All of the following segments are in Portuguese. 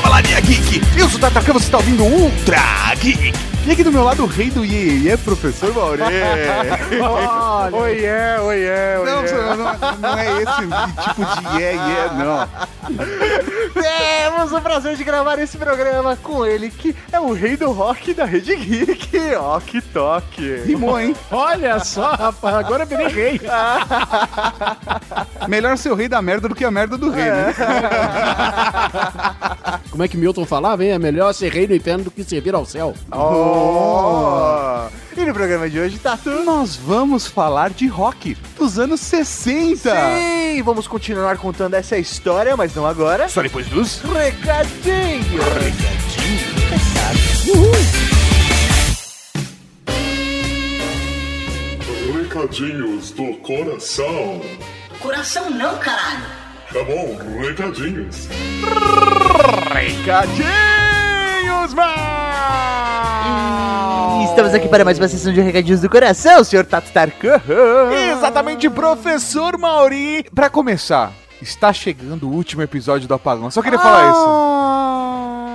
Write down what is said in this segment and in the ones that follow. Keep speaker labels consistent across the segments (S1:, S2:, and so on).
S1: Cavalaria Geek. Eu sou o Tatacan, você está ouvindo Ultra Geek. E aqui do meu lado o rei do Iê, é professor Maurê.
S2: Oi, é, oi, é, oi,
S1: Não,
S2: é.
S1: não, não é esse tipo de iê, iê, não.
S2: Temos o prazer de gravar esse programa com ele, que é o rei do rock da Rede Geek, Ok Tok.
S1: Rimou, hein?
S3: Olha só, rapaz, agora eu virei rei.
S1: Melhor ser o rei da merda do que a merda do rei, né?
S3: Como é que Milton falava, hein? É melhor ser rei no inferno do que servir ao céu.
S2: Oh. E no programa de hoje, Tatu?
S1: Nós vamos falar de rock dos anos 60.
S2: Sim, vamos continuar contando essa história, mas não agora.
S1: Só depois dos...
S2: Recadinho!
S4: Recadinhos do coração.
S5: Coração não, caralho.
S4: Tá bom, recadinhos.
S2: Recadinhos, Estamos aqui para mais uma sessão de recadinhos do coração, senhor Tatu Tarkan.
S1: Exatamente, professor Mauri. Pra começar, está chegando o último episódio do Apagão. Só queria falar isso.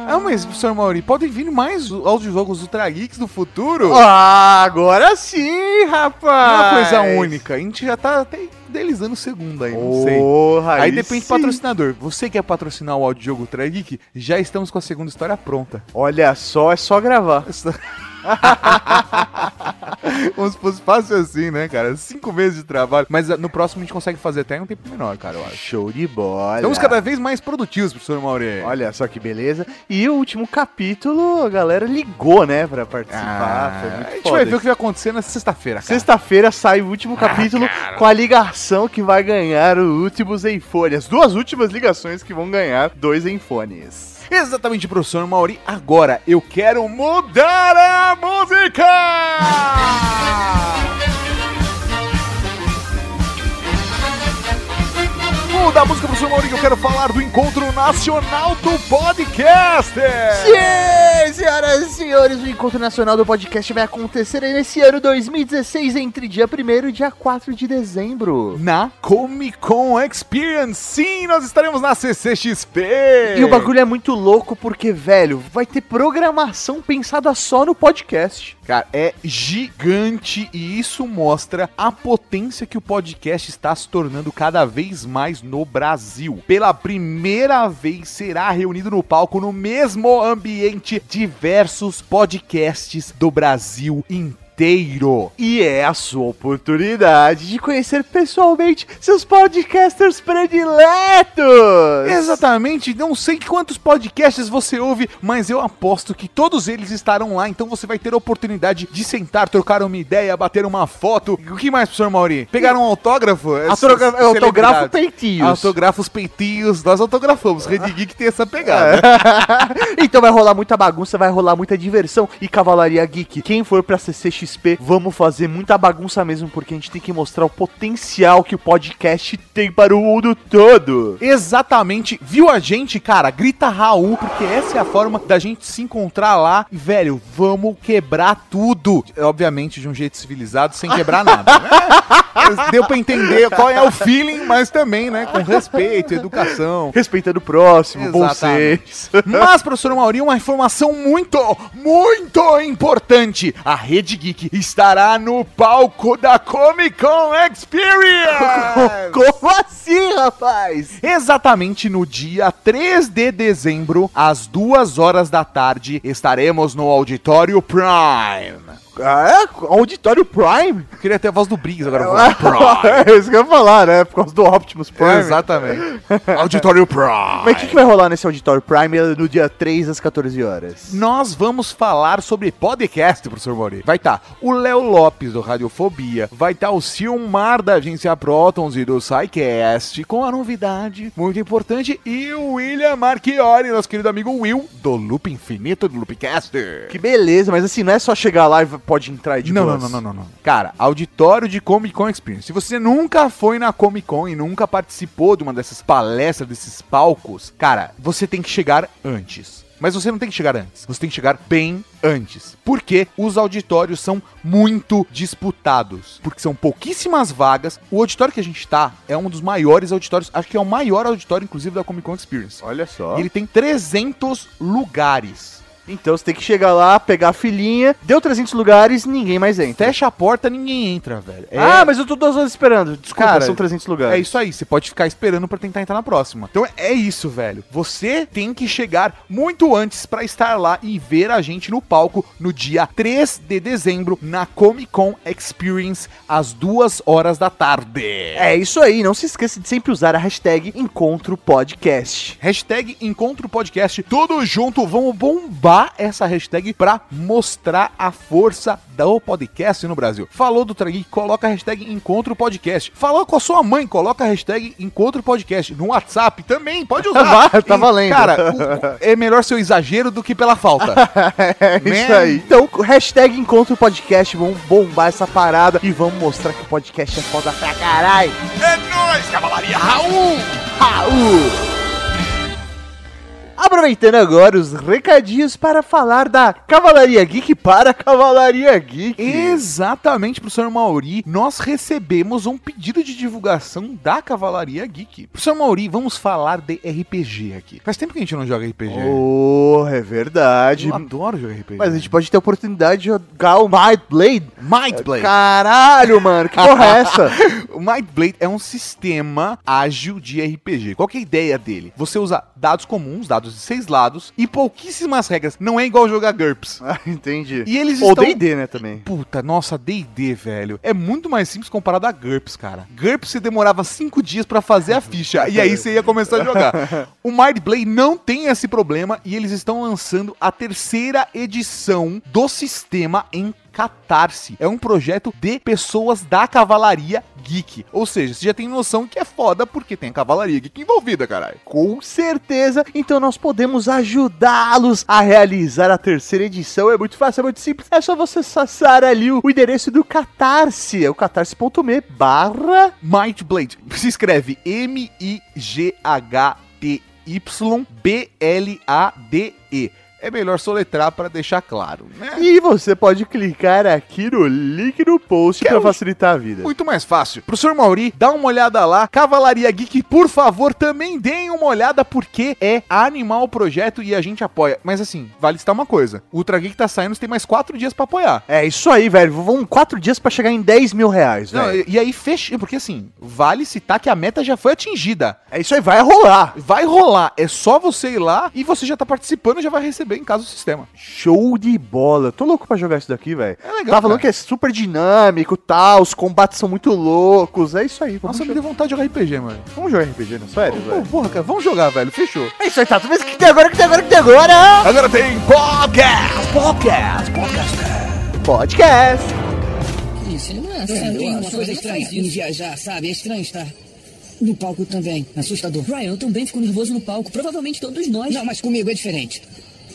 S1: É mas, professor Mauri, podem vir mais audiojogos Ultra Geeks do futuro?
S2: Ah, agora sim, rapaz!
S1: É uma coisa única. A gente já tá até idealizando o segundo aí, não sei.
S2: Porra,
S1: Aí depende do
S2: sim.
S1: patrocinador. Você quer patrocinar o audiojogo Ultra Geek? Já estamos com a segunda história pronta.
S2: Olha só, é só gravar.
S1: Como se fosse fácil assim, né, cara? Cinco meses de trabalho. Mas ah, no próximo a gente consegue fazer até em um tempo menor, cara, eu acho.
S2: Show de bola.
S1: Estamos cada vez mais produtivos, professor Mauri.
S2: Olha só que beleza. E o último capítulo, a galera ligou, né, pra participar.
S1: Ah, a gente
S2: foda
S1: vai ver o que vai acontecer na sexta-feira, cara.
S2: Sexta-feira sai o último capítulo com a ligação que vai ganhar o último Zenfone. As duas últimas ligações que vão ganhar dois Zenfones.
S1: Exatamente, professor Mauri. Agora eu quero mudar a música! Mudar a música, professor Mauri, que eu quero falar do Encontro Nacional do Podcast!
S2: Sim, senhoras e senhores, o Encontro Nacional do Podcast vai acontecer nesse ano 2016, entre dia 1 e dia 4 de dezembro.
S1: Na Comic Con Experience, sim, nós estaremos na CCXP!
S2: E o bagulho é muito louco porque, velho, vai ter programação pensada só no podcast.
S1: Cara, é gigante e isso mostra a potência que o podcast está se tornando cada vez mais no Brasil. Pela primeira vez será reunido no palco no mesmo ambiente diversos podcasts do Brasil inteiro.
S2: E é a sua oportunidade de conhecer pessoalmente seus podcasters prediletos.
S1: Exatamente, não sei quantos podcasts você ouve, mas eu aposto que todos eles estarão lá, então você vai ter a oportunidade de sentar, trocar uma ideia, bater uma foto. O que mais, professor Mauri? Pegar um autógrafo?
S2: Autogra
S1: Essas
S2: autografo peitinhos.
S1: Autografos peitinhos, nós autografamos. Rede Geek tem essa pegada.
S2: então vai rolar muita bagunça, vai rolar muita diversão e Cavalaria Geek. Quem for pra CCXP, vamos fazer muita bagunça mesmo, porque a gente tem que mostrar o potencial que o podcast tem para o mundo todo.
S1: Exatamente. Viu a gente, cara? Grita Raul, porque essa é a forma da gente se encontrar lá. E, velho, vamos quebrar tudo. Obviamente, de um jeito civilizado, sem quebrar nada. né? Deu pra entender qual é o feeling, mas também, né? Com respeito, educação.
S2: Respeitando o próximo, bom senso.
S1: Mas, professor Mauri, uma informação muito, muito importante. A Rede Geek estará no palco da Comic Con Experience.
S2: Como assim, rapaz?
S1: Exatamente no dia 3 de dezembro, às 2 horas da tarde, estaremos no Auditório Prime.
S2: Ah, é? Auditório Prime?
S1: Eu queria ter a voz do Briggs agora. Prime.
S2: é isso que eu ia falar, né? Por causa do Optimus Prime.
S1: Exatamente. Auditório Prime.
S2: Mas o que, que vai rolar nesse Auditório Prime no dia 3 às 14 horas?
S1: Nós vamos falar sobre podcast, professor Mori. Vai estar o Léo Lopes, do Radiofobia. Vai estar o Silmar, da agência Protons e do SciCast, com a novidade muito importante. E o William Marchiori, nosso querido amigo Will, do Loop Infinito, do Loopcaster.
S2: Que beleza, mas assim, não é só chegar lá e pode entrar de
S1: Não, não, não, não, não, não. Cara, auditório de Comic Con Experience. Se você nunca foi na Comic Con e nunca participou de uma dessas palestras, desses palcos, cara, você tem que chegar antes. Mas você não tem que chegar antes. Você tem que chegar bem antes. Porque os auditórios são muito disputados. Porque são pouquíssimas vagas. O auditório que a gente tá é um dos maiores auditórios. Acho que é o maior auditório, inclusive, da Comic Con Experience.
S2: Olha só.
S1: E ele tem 300 lugares.
S2: Então você tem que chegar lá, pegar a filinha, deu 300 lugares, ninguém mais entra.
S1: Fecha a porta, ninguém entra, velho. É-
S2: Ah, mas eu tô duas horas esperando. Desculpa,
S1: Cara,
S2: são 300 lugares.
S1: É isso aí, você pode ficar esperando pra tentar entrar na próxima. Então é isso, velho. Você tem que chegar muito antes pra estar lá e ver a gente no palco no dia 3 de dezembro na Comic Con Experience às 2 horas da tarde.
S2: É isso aí, não se esqueça de sempre usar a hashtag Encontro Podcast.
S1: Hashtag Encontro Podcast, tudo junto, vamos bombar essa hashtag pra mostrar a força do podcast no Brasil. Falou do Tragui, coloca a hashtag Encontro Podcast. Falou com a sua mãe, coloca a hashtag Encontro Podcast. No WhatsApp também, pode usar.
S2: Tá valendo.
S1: Cara, o- o- é melhor seu exagero do que pela falta.
S2: É isso
S1: Man.
S2: aí. Então, hashtag Encontro Podcast, vamos bombar essa parada e vamos mostrar que o podcast é foda pra caralho.
S1: é nóis, Cavalaria Raul!
S2: Raul! Aproveitando agora os recadinhos para falar da Cavalaria Geek para Cavalaria Geek.
S1: Exatamente, professor Mauri, nós recebemos um pedido de divulgação da Cavalaria Geek. Professor Mauri, vamos falar de RPG aqui. Faz tempo que a gente não joga RPG.
S2: Oh, é verdade.
S1: Eu adoro jogar RPG.
S2: Mas a gente pode ter a oportunidade de jogar o Might Blade.
S1: Might Blade.
S2: Caralho, mano, que porra é essa?
S1: O Might Blade é um sistema ágil de RPG. Qual que é a ideia dele? Você usa dados comuns, dados de seis lados, e pouquíssimas regras. Não é igual jogar GURPS.
S2: ah, entendi.
S1: E eles
S2: Ou
S1: estão...
S2: D&D, né, também.
S1: Puta, nossa, D&D, velho. É muito mais simples comparado a GURPS, cara. GURPS você demorava cinco dias pra fazer a ficha, e aí você ia começar a jogar. O Blade não tem esse problema, e eles estão lançando a terceira edição do sistema em Catarse. É um projeto de pessoas da Cavalaria Geek. Ou seja, você já tem noção que é foda porque tem a Cavalaria Geek envolvida, caralho.
S2: Com certeza. Então nós podemos ajudá-los a realizar a terceira edição. É muito fácil, é muito simples. É só você acessar ali o, endereço do Catarse. É o catarse.me barra...
S1: Might Blade se escreve M-I-G-H-T-Y-B-L-A-D-E. É melhor soletrar para deixar claro, né?
S2: E você pode clicar aqui no link no post
S1: é
S2: para facilitar a vida.
S1: Muito mais fácil. Professor Mauri, dá uma olhada lá. Cavalaria Geek, por favor, também deem uma olhada, porque é animal o projeto e a gente apoia. Mas assim, vale citar uma coisa: o Ultra Geek tá saindo, você tem mais quatro dias para apoiar.
S2: É isso aí, velho. Vão quatro dias pra chegar em 10 mil reais,
S1: Não, e, e aí fecha, porque assim, vale citar que a meta já foi atingida.
S2: É isso aí, vai rolar.
S1: Vai rolar, é só você ir lá e você já tá participando e já vai receber em casa o sistema.
S2: Show de bola. Tô louco pra jogar isso daqui, velho.
S1: É legal,
S2: Tava falando
S1: cara.
S2: que é super dinâmico, tal, os combates são muito loucos. É isso aí. Vamos,
S1: Nossa, me
S2: jogar.
S1: deu vontade de jogar RPG, mano.
S2: vamos jogar RPG, não? Sério,
S1: Pô,
S2: velho.
S1: porra, cara, vamos jogar, velho. Fechou.
S2: É isso aí, tá. Tu vê o que tem agora, o que tem agora, o que tem agora?
S1: Agora tem podcast, podcast, podcast.
S2: Podcast.
S5: Isso, não é assim. Tem uma coisa estranha viajar, sabe? É estranho estar no palco também. Assustador.
S6: Ryan, eu também fico nervoso no palco. Provavelmente todos nós.
S5: Não, mas comigo é diferente.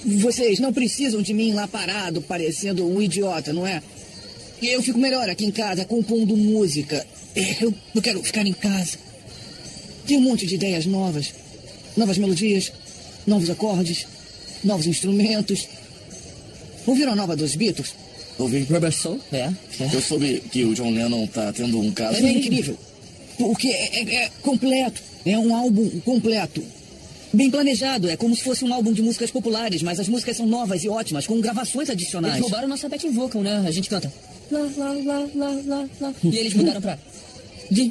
S5: Vocês não precisam de mim lá parado, parecendo um idiota, não é? E eu fico melhor aqui em casa, compondo música. Eu, eu quero ficar em casa. Tem um monte de ideias novas. Novas melodias, novos acordes, novos instrumentos. Ouviram a nova dos Beatles?
S6: Ouvi Rubber Soul? É, é.
S7: Eu soube que o John Lennon tá tendo um caso.
S5: É incrível. Porque é, é- é completo. É um álbum completo. Bem planejado. É como se fosse um álbum de músicas populares, mas as músicas são novas e ótimas, com gravações
S6: Eles
S5: adicionais.
S6: roubaram nossa backing vocal, né? A gente canta. Lá, lá, lá, lá, lá, lá. E eles mudaram pra.
S7: Eu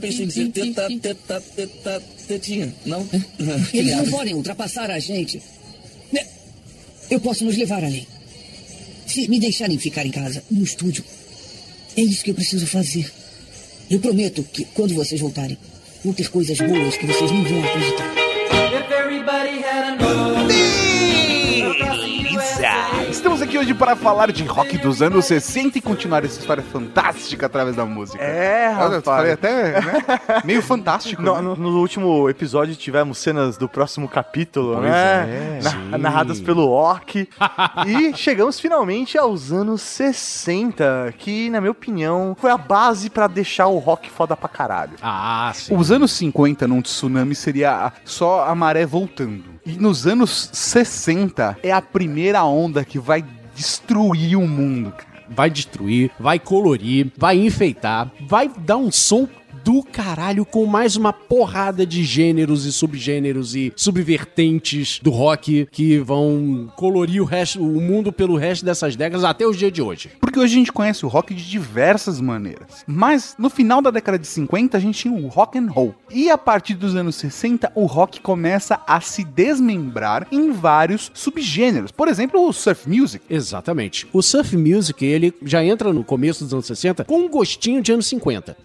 S7: pensei em dizer teta,
S6: di, di.
S7: teta, teta, tetinha. Não?
S5: Eles não podem ultrapassar a gente. Né? Eu posso nos levar além. Se me deixarem ficar em casa, no estúdio, é isso que eu preciso fazer. Eu prometo que, quando vocês voltarem, ter coisas boas que vocês não vão acreditar.
S1: Hoje para falar de rock dos anos 60 e continuar essa história fantástica através da música.
S2: É,
S1: Olha, eu falei
S2: rapaz.
S1: até né? meio fantástico.
S2: No,
S1: né?
S2: no- no último episódio tivemos cenas do próximo capítulo,
S1: Pois
S2: né?
S1: é,
S2: Na- narradas pelo Orc. e chegamos finalmente aos anos 60, que, na minha opinião, foi a base pra deixar o rock foda pra caralho.
S3: Ah, sim.
S1: Os anos 50 num tsunami seria só a maré voltando. E nos anos 60 é a primeira onda que vai destruir o mundo, cara.
S3: Vai destruir, vai colorir, vai enfeitar, vai dar um som do caralho com mais uma porrada de gêneros e subgêneros e subvertentes do rock que vão colorir o resto, o mundo pelo resto dessas décadas até os dias de hoje.
S1: Porque hoje a gente conhece o rock de diversas maneiras. Mas no final da década de 50 a gente tinha o rock and roll. E a partir dos anos 60 o rock começa a se desmembrar em vários subgêneros. Por exemplo, o surf music.
S3: Exatamente. O surf music, ele já entra no começo dos anos 60 com um gostinho de anos 50.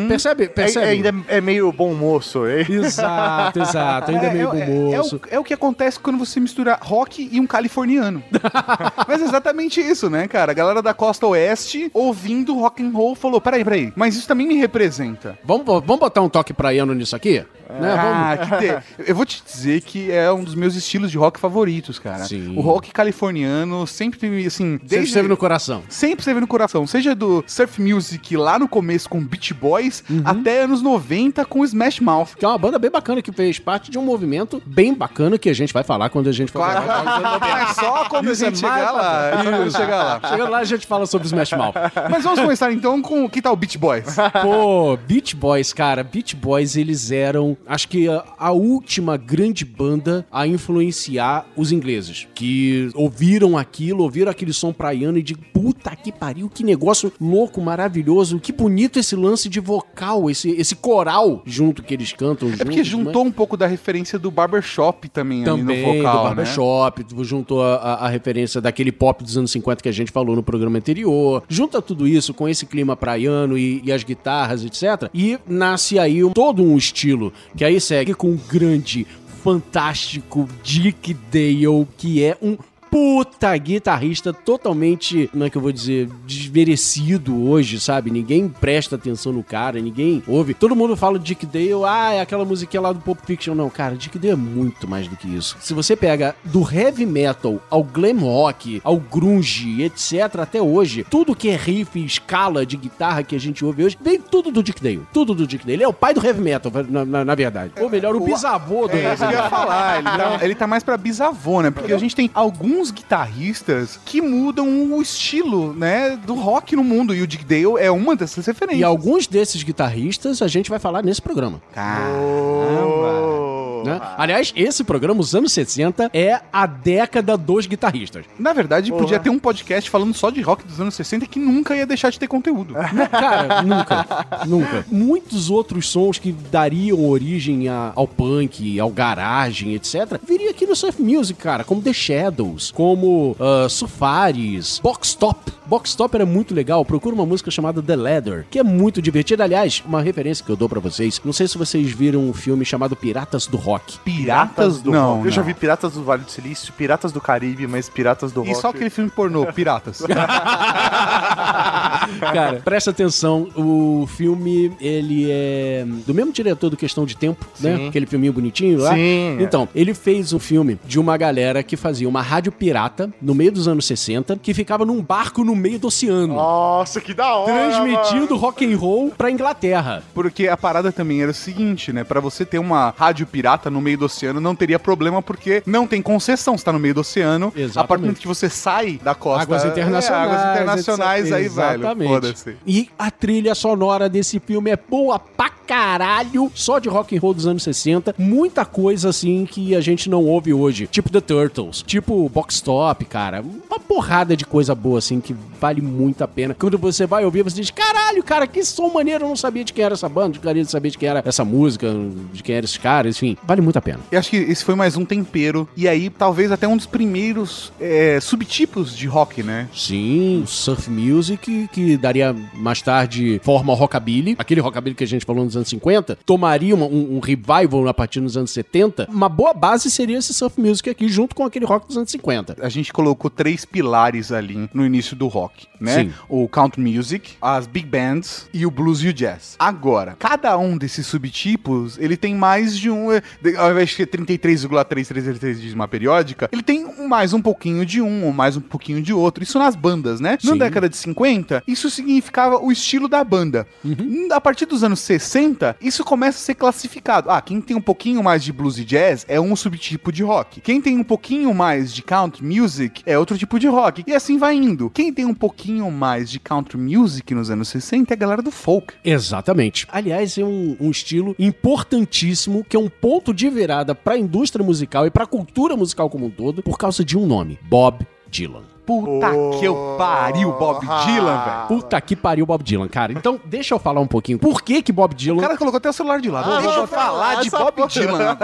S3: Per- Percebe?
S2: É,
S3: Percebe?
S2: é, ainda é meio bom moço, hein?
S3: Exato, exato. Ainda é meio bom
S1: é,
S3: moço.
S1: o, é o que acontece quando você mistura rock e um californiano. mas é exatamente isso, né, cara? A galera da costa oeste ouvindo rock and roll falou: peraí, peraí, mas isso também me representa.
S3: Vamos, vamos botar um toque praiano nisso aqui? Né?
S1: Ah,
S3: Vamos.
S1: que te- Eu vou te dizer que é um dos meus estilos de rock favoritos, cara.
S3: Sim.
S1: O rock californiano sempre teve, assim,
S3: Sempre
S1: desde...
S3: esteve no coração.
S1: Sempre esteve no coração. Seja do surf music lá no começo com Beach Boys,
S3: Uhum.
S1: até anos 90 com Smash Mouth.
S3: Que é uma banda bem bacana que fez parte de um movimento bem bacana que a gente vai falar quando a gente for
S1: Claro,
S3: 90.
S1: mas só quando
S3: Isso
S1: a
S3: é
S1: gente
S3: mais
S1: chegar lá. é
S3: Isso.
S1: chegar lá.
S3: Chegando lá a gente fala sobre Smash Mouth.
S1: Mas vamos começar então com que tal Beach Boys?
S3: Pô, Beach Boys, cara, Beach Boys, eles eram, acho que a, a última grande banda a influenciar os ingleses, que ouviram aquilo, ouviram aquele som praiano e de puta que pariu, que negócio louco, maravilhoso, que bonito esse lance de vocal, esse, esse coral junto que eles cantam
S1: É porque juntou um pouco da referência do barbershop também, ali
S3: também
S1: no vocal,
S3: do
S1: né?
S3: barbershop, juntou a, a- a referência daquele pop dos anos 50 que a gente falou no programa anterior. Junta tudo isso com esse clima praiano e, e as guitarras, etc. E nasce aí todo um estilo que aí segue com o grande, fantástico Dick Dale, que é um puta guitarrista totalmente, como é que eu vou dizer, desmerecido hoje, sabe? Ninguém presta atenção no cara, ninguém ouve. Todo mundo fala de Dick Dale, ah, é aquela musiquinha lá do Pop Fiction. Não, cara, Dick Dale é muito mais do que isso. Se você pega do heavy metal ao glam rock, ao grunge, etc, até hoje, tudo que é riff e escala de guitarra que a gente ouve hoje, vem tudo do Dick Dale. Tudo do Dick Dale. Ele é o pai do heavy metal, na, na- na verdade. Ou melhor, o bisavô do
S1: É
S3: heavy
S1: eu
S3: metal.
S1: ia falar, ele tá, ele tá mais pra bisavô, né? Porque a gente tem alguns guitarristas que mudam o estilo, né, do rock no mundo. E o Dick Dale é uma dessas referências.
S3: E alguns desses guitarristas a gente vai falar nesse programa.
S1: Caramba!
S3: Né? Aliás, esse programa, os anos 60, é a década dos guitarristas.
S1: Na verdade, podia ter um podcast falando só de rock dos anos 60 que nunca ia deixar de ter conteúdo.
S3: Cara, nunca. Nunca. Muitos outros sons que dariam origem a- ao punk, ao garagem, etc., viria aqui no Surf Music, cara, como The Shadows, como ah, Sufaris, Box Top. Box Top era muito legal. Procura uma música chamada The Leather, que é muito divertida. Aliás, uma referência que eu dou pra vocês. Não sei se vocês viram um filme chamado Piratas do Rock.
S1: Piratas do
S2: Não,
S1: Rock.
S2: eu já vi Piratas do Vale do Silício, Piratas do Caribe, mas Piratas do
S1: E
S2: Rock.
S1: só aquele filme pornô, Piratas.
S3: Cara, presta atenção, o filme, ele é do mesmo diretor do Questão de Tempo, né?
S2: Sim.
S3: Aquele filminho bonitinho lá.
S2: Sim, é.
S3: Então, ele fez um filme de uma galera que fazia uma rádio pirata no meio dos anos 60, que ficava num barco no meio do oceano.
S2: Nossa, que da hora!
S3: Transmitindo rock and roll pra Inglaterra.
S1: Porque a parada também era o seguinte, né? Pra você ter uma rádio pirata no meio do oceano, não teria problema, porque não tem concessão. Você tá no meio do oceano.
S3: Exatamente.
S1: A partir do momento que você sai da costa.
S3: Águas
S1: é,
S3: internacionais.
S1: águas internacionais aí, velho.
S3: Exatamente. E a trilha sonora desse filme é boa pra caralho, só de rock and roll dos anos 60. Muita coisa assim que a gente não ouve hoje, tipo The Turtles, tipo Box Top, cara. Uma porrada de coisa boa assim que vale muito a pena. Quando você vai ouvir, você diz: "Caralho, cara, que som maneiro, eu não sabia de quem era essa banda, eu queria saber de quem era essa música, de quem eram esses caras, enfim, vale muito a pena."
S1: E acho que esse foi mais um tempero. E aí, talvez até um dos primeiros é, subtipos de rock, né?
S3: Sim, surf music, que daria mais tarde forma ao rockabilly. Aquele rockabilly que a gente falou nos anos 50, tomaria uma- um, um revival a partir dos anos 70. Uma boa base seria esse surf music aqui, junto com aquele rock dos anos 50.
S1: A gente colocou três pilares ali no início do rock, né?
S3: Sim.
S1: O country music, as big bands e o blues e o jazz. Agora, cada um desses subtipos, ele tem mais de um, ao invés de ser 33,333 de uma periódica, ele tem mais um pouquinho de um ou mais um pouquinho de outro. Isso nas bandas, né? Na
S3: Sim.
S1: década de 50, isso significava o estilo da banda. Hum, A partir dos anos 60, isso começa a ser classificado. Ah, quem tem um pouquinho mais de blues e jazz é um subtipo de rock. Quem tem um pouquinho mais de country music é outro tipo de rock. E assim vai indo. Quem tem um pouquinho mais de country music nos anos 60 é a galera do folk.
S3: Exatamente. Aliás, é um, um estilo importantíssimo, que é um ponto de virada pra indústria musical e pra cultura musical como um todo, por causa de um nome: Bob Dylan.
S1: Puta que eu pariu, Bob Dylan, velho.
S3: Puta que pariu Bob Dylan, cara. Então, deixa eu falar um pouquinho. Por que que Bob Dylan...
S1: O cara colocou até o celular de lado.
S2: Ah,
S1: Deixa eu
S2: vamos
S1: falar de Bob
S2: porra.
S1: Dylan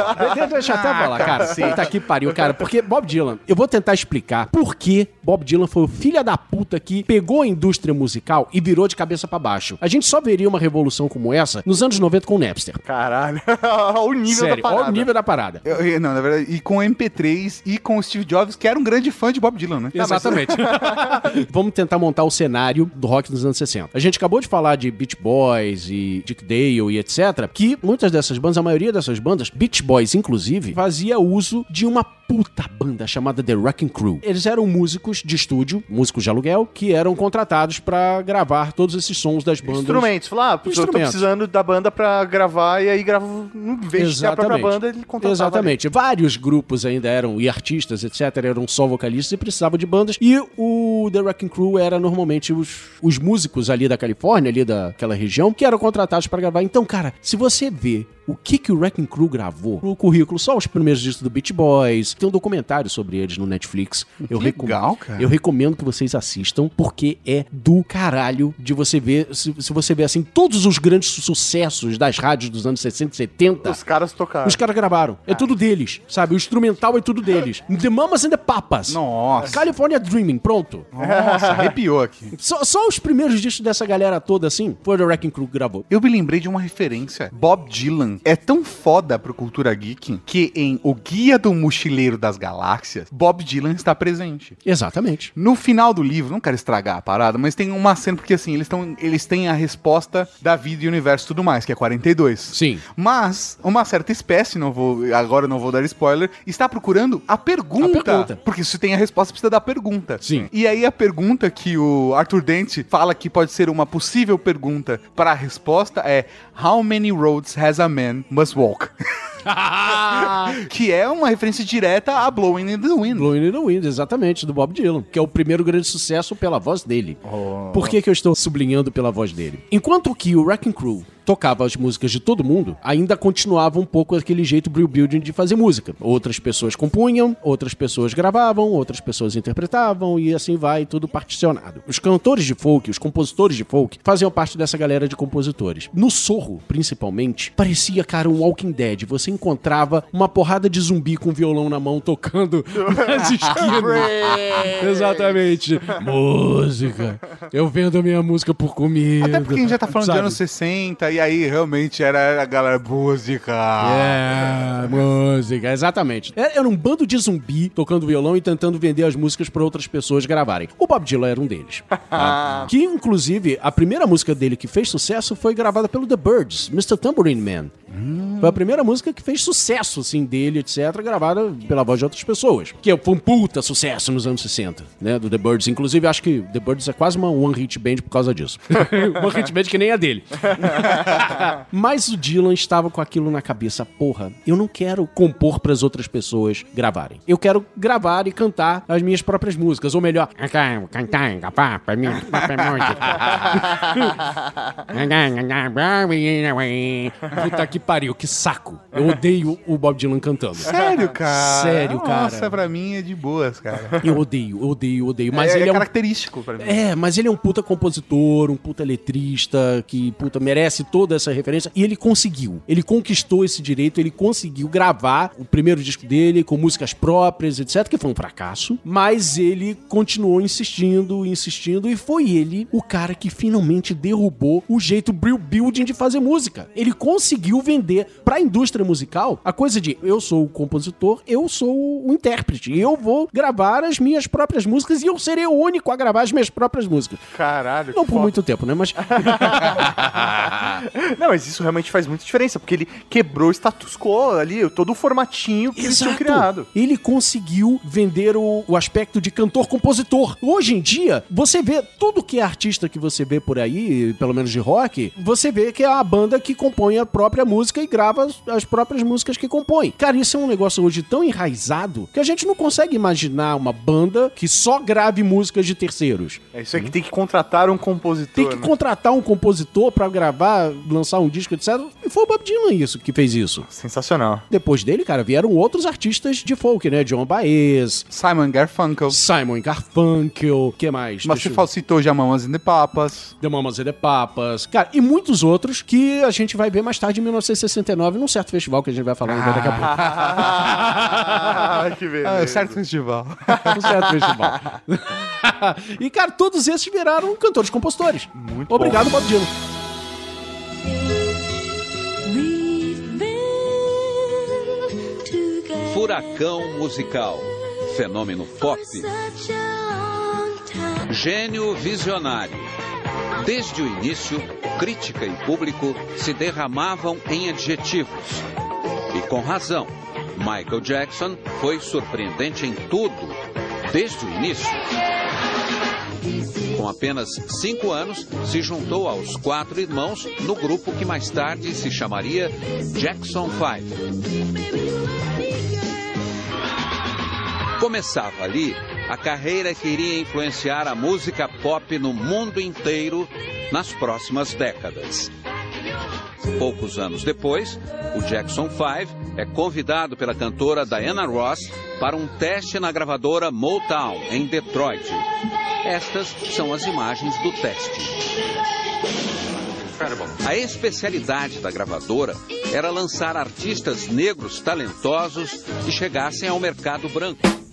S3: Deixa eu até
S1: Ah,
S3: falar, cara.
S1: cacete.
S3: Puta que pariu, cara. Porque Bob Dylan, eu vou tentar explicar por que Bob Dylan foi o filho da puta que pegou a indústria musical e virou de cabeça pra baixo. A gente só veria uma revolução como essa nos anos 90 com o Napster.
S2: Caralho. o nível
S3: Sério,
S2: da
S3: olha
S2: parada.
S3: o nível da parada.
S1: Eu- eu- não, na verdade, e com o MP3 e com o Steve Jobs, que era um grande fã de Bob Dylan, né?
S3: Exatamente. Vamos tentar montar o cenário do rock dos anos 60. A gente acabou de falar de Beach Boys e Dick Dale e etc. Que muitas dessas bandas, a maioria dessas bandas, Beach Boys inclusive, fazia uso de uma puta banda chamada The Wrecking Crew. Eles eram músicos de estúdio, músicos de aluguel, que eram contratados pra gravar todos esses sons das bandas.
S2: Instrumentos. Falar, ah, eu tô precisando da banda pra gravar e aí gravo, em vez de ter a própria banda, ele contratava.
S3: Exatamente. Vários grupos ainda eram, e artistas, etc., eram só vocalistas e precisavam de bandas. E o The Wrecking Crew era normalmente os, os músicos ali da Califórnia, ali daquela região, que eram contratados pra gravar. Então, cara, se você vê o que que o Wrecking Crew gravou no currículo, só os primeiros discos do Beach Boys, tem um documentário sobre eles no Netflix. Eu
S1: legal, cara.
S3: Eu recomendo que vocês assistam, porque é do caralho de você ver, se, se você ver assim, todos os grandes sucessos das rádios dos anos 60 e 70,
S2: Os caras tocaram.
S3: os caras gravaram. É tudo deles, sabe? O instrumental é tudo deles. The Mamas and the Papas.
S1: Nossa.
S3: California Dreaming, pronto.
S1: Nossa, arrepiou aqui.
S3: Só, só os primeiros discos dessa galera toda assim, foi o The Wrecking Crew que gravou.
S1: Eu me lembrei de uma referência. Bob Dylan é tão foda pro Cultura Geek que em O Guia do Mochileiro das Galáxias, Bob Dylan está presente.
S3: Exatamente.
S1: No final do livro, não quero estragar a parada, mas tem uma cena, porque assim, eles, tão, eles têm a resposta da vida e universo e tudo mais, que é 42.
S3: Sim.
S1: Mas uma certa espécie, não vou, agora não vou dar spoiler, está procurando a pergunta.
S3: A pergunta.
S1: Porque se tem a resposta, precisa da pergunta.
S3: Sim.
S1: E aí a pergunta que o Arthur Dente fala que pode ser uma possível pergunta para a resposta é How many roads has a man must walk? que é uma referência direta a Blowing in the Wind.
S3: Blowing in the Wind, exatamente, do Bob Dylan, que é o primeiro grande sucesso pela voz dele. Por que, que eu estou sublinhando pela voz dele? Enquanto que o Wrecking Crew tocava as músicas de todo mundo, ainda continuava um pouco aquele jeito Brill Building de fazer música. Outras pessoas compunham, outras pessoas gravavam, outras pessoas interpretavam e assim vai, tudo particionado. Os cantores de folk, os compositores de folk, faziam parte dessa galera de compositores. No Sorro, principalmente, parecia, cara, um Walking Dead. Você encontrava uma porrada de zumbi com violão na mão tocando nas esquinas. Exatamente. Música. Eu vendo a minha música por comida.
S1: Até porque a gente já tá falando
S3: Sabe?
S1: de anos 60 e aí realmente era a galera música.
S3: É, música, exatamente. Era era um bando de zumbi tocando violão e tentando vender as músicas para outras pessoas gravarem. O Bob Dylan era um deles. tá? que, inclusive, a primeira música dele que fez sucesso foi gravada pelo The Birds, Mr. Tambourine Man. Foi a primeira música que fez sucesso, assim, dele, etc., gravada pela voz de outras pessoas. Que foi um puta sucesso nos anos 60, né, do The Birds. Inclusive, acho que The Birds é quase uma one-hit band por causa disso. uma hit band que nem a dele. Mas o Dylan estava com aquilo na cabeça. Porra, eu não quero compor para as outras pessoas gravarem. Eu quero gravar e cantar as minhas próprias músicas. Ou melhor. Puta que pariu, que saco. Eu odeio o Bob Dylan cantando.
S1: Sério, cara?
S3: Sério, cara.
S1: Nossa, pra mim é de boas, cara.
S3: Eu odeio, eu odeio, odeio. Mas
S1: é,
S3: ele
S1: é
S3: é um
S1: característico pra mim.
S3: é, mas ele é um puta compositor, um puta letrista, que, puta, merece toda essa referência. E ele conseguiu. Ele conquistou esse direito, ele conseguiu gravar o primeiro disco dele com músicas próprias, etc., que foi um fracasso. Mas ele continuou insistindo, insistindo, e foi ele o cara que finalmente derrubou o jeito Brill Building de fazer música. Ele conseguiu vender pra indústria musical a coisa de eu sou o compositor, eu sou o intérprete, eu vou gravar as minhas próprias músicas e eu serei o único a gravar as minhas próprias músicas.
S2: Caralho.
S3: Não por
S2: foda.
S3: muito tempo, né? Mas.
S2: Não, mas isso realmente faz muita diferença, porque ele quebrou o status quo ali, todo o formatinho que eles tinham criado.
S3: Ele conseguiu vender o, o aspecto de cantor-compositor. Hoje em dia, você vê tudo que é artista que você vê por aí, pelo menos de rock, você vê que é a banda que compõe a própria música e grava as, as próprias músicas que compõe. Cara, isso é um negócio hoje tão enraizado que a gente não consegue imaginar uma banda que só grave músicas de terceiros.
S2: É isso aqui, tem que contratar um compositor.
S3: Tem que
S2: né?
S3: contratar um compositor pra gravar, lançar um disco, etc. E foi o Bob Dylan isso que fez isso.
S2: Sensacional.
S3: Depois dele, cara, vieram outros artistas de folk, né? John Baez,
S1: Simon Garfunkel.
S3: Simon Garfunkel, que mais?
S1: Mas
S3: Deixa
S1: você
S3: eu-
S1: citou já Mamas and the Papas.
S3: The Mamas and the Papas, cara, e muitos outros que a gente vai ver mais tarde em 1969 num certo festival que a gente vai falar ainda daqui a pouco.
S2: Ah, que beleza.
S1: Ah, certo festival.
S3: Num certo festival. e, cara, todos esses viraram cantores compositores.
S2: Muito
S3: Obrigado, Bob Dylan.
S8: Furacão musical. Fenômeno pop. Gênio visionário. Desde o início, crítica e público se derramavam em adjetivos. E com razão, Michael Jackson foi surpreendente em tudo, desde o início. Com apenas cinco anos, se juntou aos quatro irmãos no grupo que mais tarde se chamaria Jackson Five. Começava ali a carreira que iria influenciar a música pop no mundo inteiro nas próximas décadas. Poucos anos depois, o Jackson 5 é convidado pela cantora Diana Ross para um teste na gravadora Motown, em Detroit. Estas são as imagens do teste. A especialidade da gravadora era lançar artistas negros talentosos que chegassem ao mercado branco.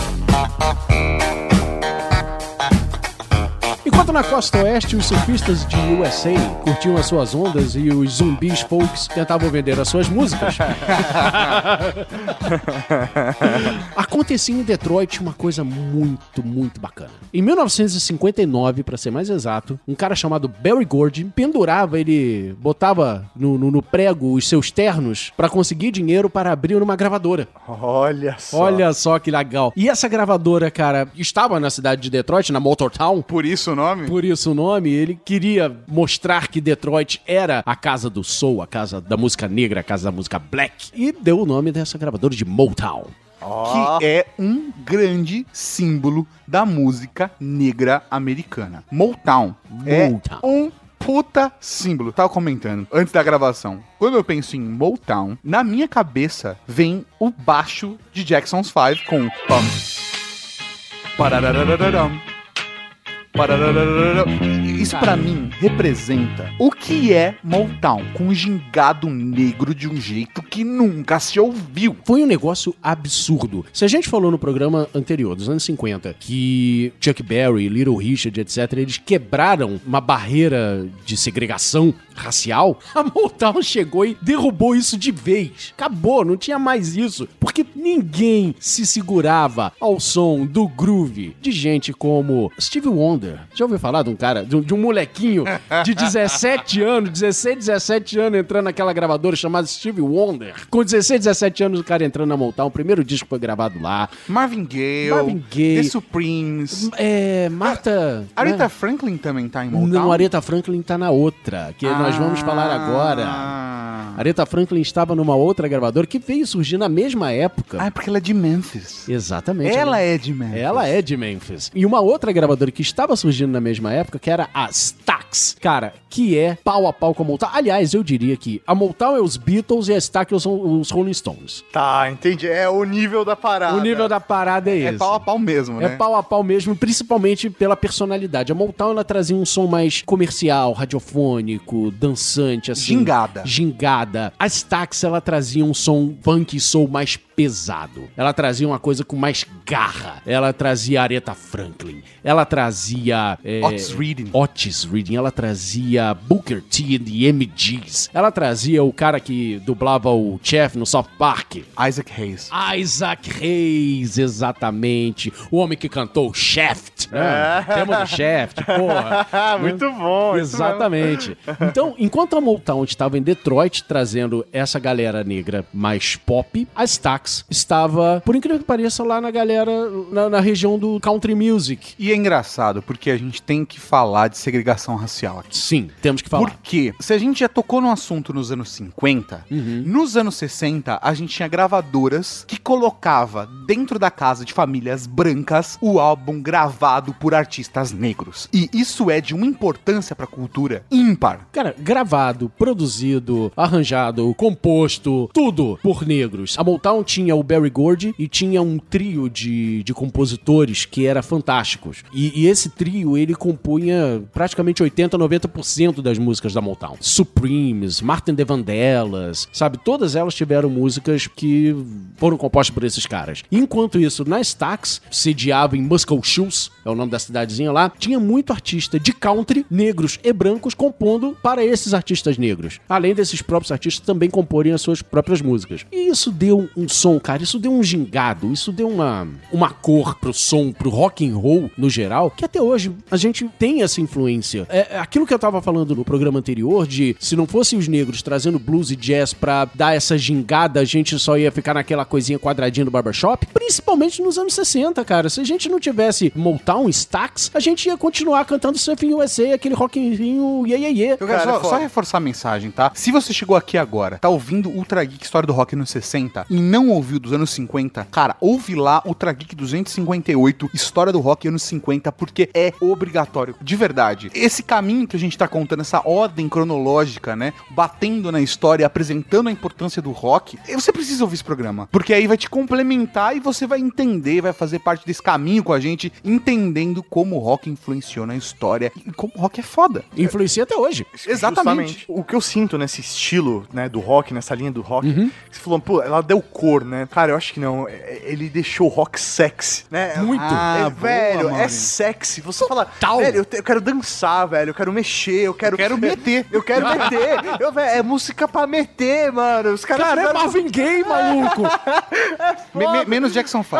S3: Música Enquanto na costa oeste os surfistas de USA curtiam as suas ondas e os zumbis folks tentavam vender as suas músicas, acontecia em Detroit uma coisa muito, muito bacana. Em 1959, para ser mais exato, um cara chamado Barry Gordy pendurava, ele botava no, no- no prego os seus ternos para conseguir dinheiro para abrir uma gravadora.
S2: Olha só.
S3: Olha só que legal. E essa gravadora, cara, estava na cidade de Detroit, na Motortown.
S1: Por isso o nome?
S3: Por isso o nome, ele queria mostrar que Detroit era a casa do soul, a casa da música negra, a casa da música black. E deu o nome dessa gravadora de Motown.
S1: Que é um grande símbolo da música negra americana. Motown,
S3: Motown.
S1: é um puta símbolo. Tava comentando antes da gravação. Quando eu penso em Motown, na minha cabeça vem o baixo de Jackson's Five com pam. Parararararam. Parararararam. Isso pra mim representa o que é Motown, com um gingado negro de um jeito que nunca se ouviu.
S3: Foi um negócio absurdo. Se a gente falou no programa anterior, dos anos 50, que Chuck Berry, Little Richard, etc., eles quebraram uma barreira de segregação racial, a Motown chegou e derrubou isso de vez. Acabou, não tinha mais isso. Porque ninguém se segurava ao som do groove de gente como Steve Wonder. Já ouviu falar de um cara, de um, de um molequinho de 17 anos, 16, 17 anos entrando naquela gravadora chamada Steve Wonder? Com 16, 17 anos o cara entrando na Motown, o primeiro disco foi gravado lá.
S1: Marvin Gaye,
S3: Marvin Gaye.
S1: The Supremes.
S3: É, Marta...
S1: Aretha
S3: né?
S1: Franklin também tá em Motown?
S3: Não, Aretha Franklin tá na outra, que nós vamos falar agora.
S1: Ah.
S3: Aretha Franklin estava numa outra gravadora que veio surgir na mesma época.
S1: Ah, é porque ela é de Memphis.
S3: Exatamente.
S1: Ela é de Memphis.
S3: Ela é de Memphis. E uma outra gravadora que estava surgindo na mesma época, que era a Stax. Cara, que é pau a pau com a Motown. Aliás, eu diria que a Motown é os Beatles e a Stax são os Rolling Stones.
S2: Tá, entendi. É o nível da parada.
S3: O nível da parada é esse.
S1: É pau a pau mesmo,
S3: É
S1: né?
S3: pau a pau mesmo, principalmente pela personalidade. A Motown ela trazia um som mais comercial, radiofônico, dançante, assim.
S1: Gingada.
S3: Gingada. A Stax ela trazia um som funk soul mais pesado. Ela trazia uma coisa com mais garra. Ela trazia Aretha Franklin. Ela trazia. É,
S1: Otis Reading.
S3: Otis Reading. Ela trazia Booker T and the MGs. Ela trazia o cara que dublava o Chef no South Park.
S1: Isaac Hayes.
S3: Isaac Hayes, exatamente. O homem que cantou Shaft, né? Tema do Shaft, porra.
S2: Muito bom.
S3: Exatamente. Então, enquanto a Motown estava em Detroit trazendo essa galera negra mais pop, a Stax estava, por incrível que pareça, lá na galera, na, na região do country music.
S1: E é engraçado, porque a gente tem que falar de segregação racial aqui.
S3: Sim, temos que falar.
S1: Porque se a gente já tocou no assunto nos anos 50,
S3: Uhum.
S1: nos anos 60 a gente tinha gravadoras que colocava dentro da casa de famílias brancas o álbum gravado por artistas negros. E isso é de uma importância pra cultura ímpar.
S3: Cara, gravado, produzido, arranjado, composto, tudo por negros. A Motown tinha o Barry Gordy e tinha um trio de, de compositores que era fantásticos. E, e esse trio, ele compunha praticamente 80, 90% das músicas da Motown. Supremes, Martin de Vandellas, sabe? Todas elas tiveram músicas que foram compostas por esses caras. Enquanto isso, na Stax, sediava em Muscle Shoes, é o nome da cidadezinha lá, tinha muito artista de country, negros e brancos, compondo para esses artistas negros. Além desses próprios artistas também comporem as suas próprias músicas. E isso deu um som, cara, isso deu um gingado, isso deu uma, uma cor pro som, pro rock and roll no geral, que até hoje a gente tem essa influência. É é aquilo que eu tava falando no programa anterior de se não fossem os negros trazendo blues e jazz pra dar essa gingada, a gente só ia ficar naquela coisinha quadradinha do barbershop, principalmente nos anos 60, cara. Se a gente não tivesse Motown, Stax, a gente ia continuar cantando Surfing USA, aquele rockinho iê, iê, iê.
S1: Eu quero
S2: Cara,
S1: só, só reforçar a mensagem, tá? Se você chegou aqui agora, tá ouvindo Ultra Geek História do Rock nos 60 e não ouviu dos anos 50, cara, ouve lá Ultra Geek 258 História do Rock anos 50, porque é obrigatório, de verdade. Esse caminho que a gente tá contando, essa ordem cronológica, né? Batendo na história, apresentando a importância do rock, você precisa ouvir esse programa, porque aí vai te complementar e você vai entender, vai fazer parte desse caminho com a gente, entendendo como o rock influenciou na história e como o rock é foda.
S3: Influencia até hoje.
S1: Exatamente.
S2: Justamente. O que eu sinto nesse estilo, né, do rock, nessa linha do rock, que você falou, pô, ela deu cor, né? Cara, eu acho que não. É- Ele deixou o rock sexy, né?
S3: Muito.
S1: Ah,
S2: É,
S1: boa,
S2: velho, é sexy. Você fala,
S3: Total.
S2: velho, eu, te- eu quero dançar, velho, eu quero mexer, eu quero.
S1: Eu quero meter.
S2: Eu quero meter. Eu, velho, é música pra meter, mano. Os caras.
S3: Cara, é Marvin Gaye, maluco!
S1: Me- me- menos Jackson 5.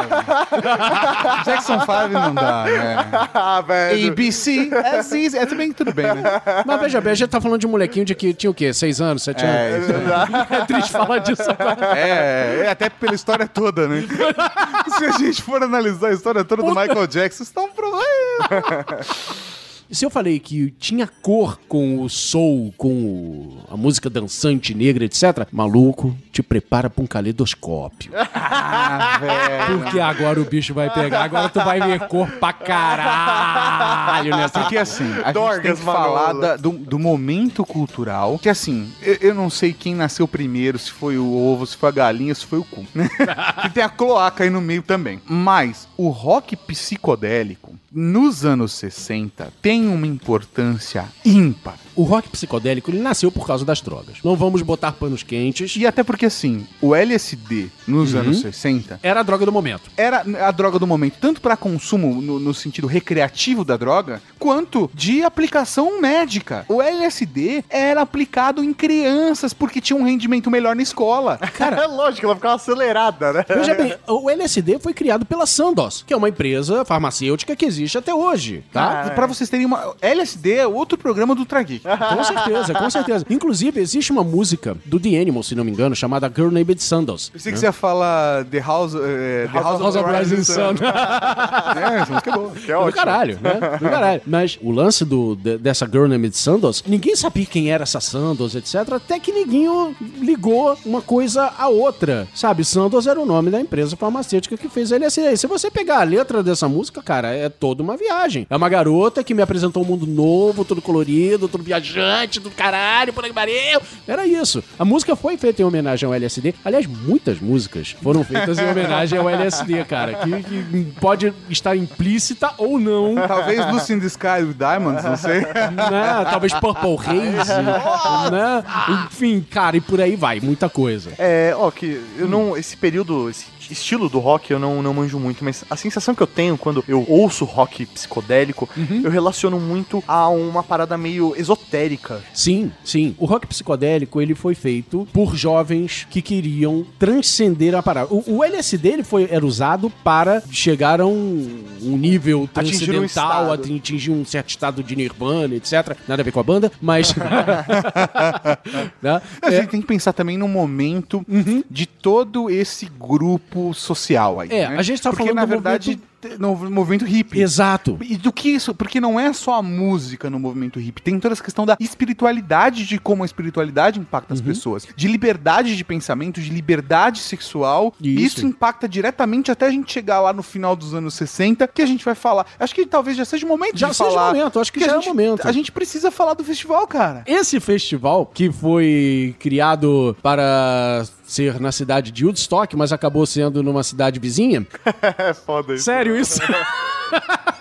S1: Jackson 5 não dá, né?
S2: ah, velho.
S1: ABC, é. É também tudo bem, né?
S3: Mas veja bem, a gente tá falando de um molequinho de que tinha o quê? Seis anos, sete
S1: É,
S3: anos?
S1: isso
S3: É triste falar disso agora.
S1: É, é, pela história toda, né? Se a gente for analisar a história toda do Michael Jackson, isso tá um problema.
S3: Se eu falei que tinha cor com o soul, com o- a música dançante negra, etc., maluco, te prepara pra um caleidoscópio.
S1: Ah, velho.
S3: Porque agora o bicho vai pegar, agora tu vai ver cor pra caralho nessa
S1: Porque assim, a gente tem
S2: Dorgas
S1: que falar da- do, do momento cultural. Que assim, eu, eu não sei quem nasceu primeiro, se foi o ovo, se foi a galinha, se foi o cu. né? que tem a cloaca aí no meio também. Mas o rock psicodélico, nos anos 60, tem uma importância ímpar.
S3: O rock psicodélico, ele nasceu por causa das drogas. Não vamos botar panos quentes.
S1: E até porque assim, o LSD nos
S3: Uhum.
S1: anos 60
S3: Era a droga do momento.
S1: era a droga do momento, tanto para consumo no, no sentido recreativo da droga, quanto de aplicação médica. O LSD era aplicado em crianças porque tinha um rendimento melhor na escola.
S2: Cara, é lógico, ela ficava acelerada, né?
S3: Veja bem, o LSD foi criado pela Sandoz, que é uma empresa farmacêutica que existe até hoje, tá?
S1: Tá? Pra vocês terem uma. LSD é outro programa do Trageek.
S3: Com certeza, com certeza. Inclusive, existe uma música do The Animal, se não me engano, chamada Girl Named Sandoz.
S1: Pensei que você ia falar The House, eh, The House,
S3: House of Rising Sun.
S1: É, essa música é boa.
S2: Que é
S3: Do caralho, né? Do caralho. Mas o lance do, de- dessa Girl Named Sandoz, ninguém sabia quem era essa Sandoz, etc. Até que ninguém ligou uma coisa à outra. Sabe, Sandoz era o nome da empresa farmacêutica que fez a LSD. Se você pegar a letra dessa música, cara, é toda uma viagem. É uma garota que me apresentou um mundo novo, todo colorido, todo viajante do caralho, por aí pariu. Era isso. A música foi feita em homenagem ao LSD. Aliás, muitas músicas foram feitas em homenagem ao LSD, cara. Que, que pode estar implícita ou não.
S1: Talvez Lucy in the Sky with Diamonds, não sei.
S3: né? Talvez Purple Haze, né? Enfim, cara, e por aí vai, muita coisa.
S2: É, ó, que eu não. Esse período, esse estilo do rock eu não, não manjo muito, mas a sensação que eu tenho quando eu ouço rock psicodélico, eu relaciono muito a uma parada meio esotérica.
S3: Sim, sim. O rock psicodélico, ele foi feito por jovens que queriam transcender a parada. O, o LSD, ele foi, era usado para chegar a um, um nível
S2: Atingir um
S3: transcendental, atingir um certo estado de nirvana, etc. Nada a ver com a banda, mas... né?
S1: A
S3: É,
S1: gente tem que pensar também no momento de todo esse grupo social aí.
S3: É,
S1: né?
S3: a gente tá
S1: Porque,
S3: falando
S1: na verdade, no movimento hippie.
S3: Exato.
S1: E do que isso? Porque não é só a música no movimento hippie, tem toda essa questão da espiritualidade, de como a espiritualidade impacta as
S3: Uhum.
S1: pessoas, de liberdade de pensamento, de liberdade sexual. E
S3: Isso.
S1: isso impacta diretamente até a gente chegar lá no final dos anos 60, que a gente vai falar. Acho que talvez já seja o momento
S3: Já
S1: de
S3: seja o
S1: falar.
S3: momento, acho que já é o
S1: gente,
S3: momento.
S1: A gente precisa falar do festival, cara.
S3: Esse festival, que foi criado para ser na cidade de Woodstock, mas acabou sendo numa cidade vizinha.
S2: É foda isso.
S3: Sério isso?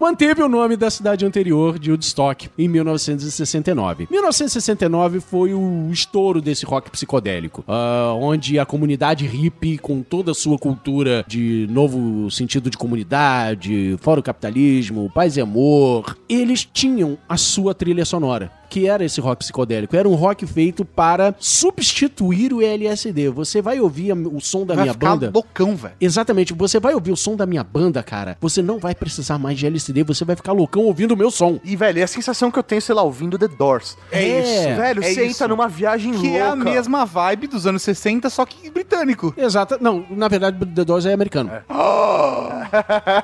S3: Manteve o nome da cidade anterior de Woodstock em 1969. 1969 foi o estouro desse rock psicodélico, ah, onde a comunidade hippie, com toda a sua cultura de novo sentido de comunidade, fora o capitalismo, paz e amor, eles tinham a sua trilha sonora. Que era esse rock psicodélico? Era um rock feito para substituir o LSD. Você vai ouvir o som da
S1: vai
S3: minha
S1: ficar
S3: banda.
S1: loucão, velho.
S3: Exatamente, você vai ouvir o som da minha banda, cara. Você não vai precisar mais de LCD, você vai ficar loucão ouvindo o meu som.
S2: E, velho, é a sensação que eu tenho, sei lá, ouvindo The Doors.
S3: É isso,
S2: Velho,
S1: é
S2: você
S1: isso.
S2: entra numa viagem
S1: Que
S2: louca.
S1: é a mesma vibe dos anos 60, só que britânico.
S3: Exato. Não, na verdade, The Doors é americano.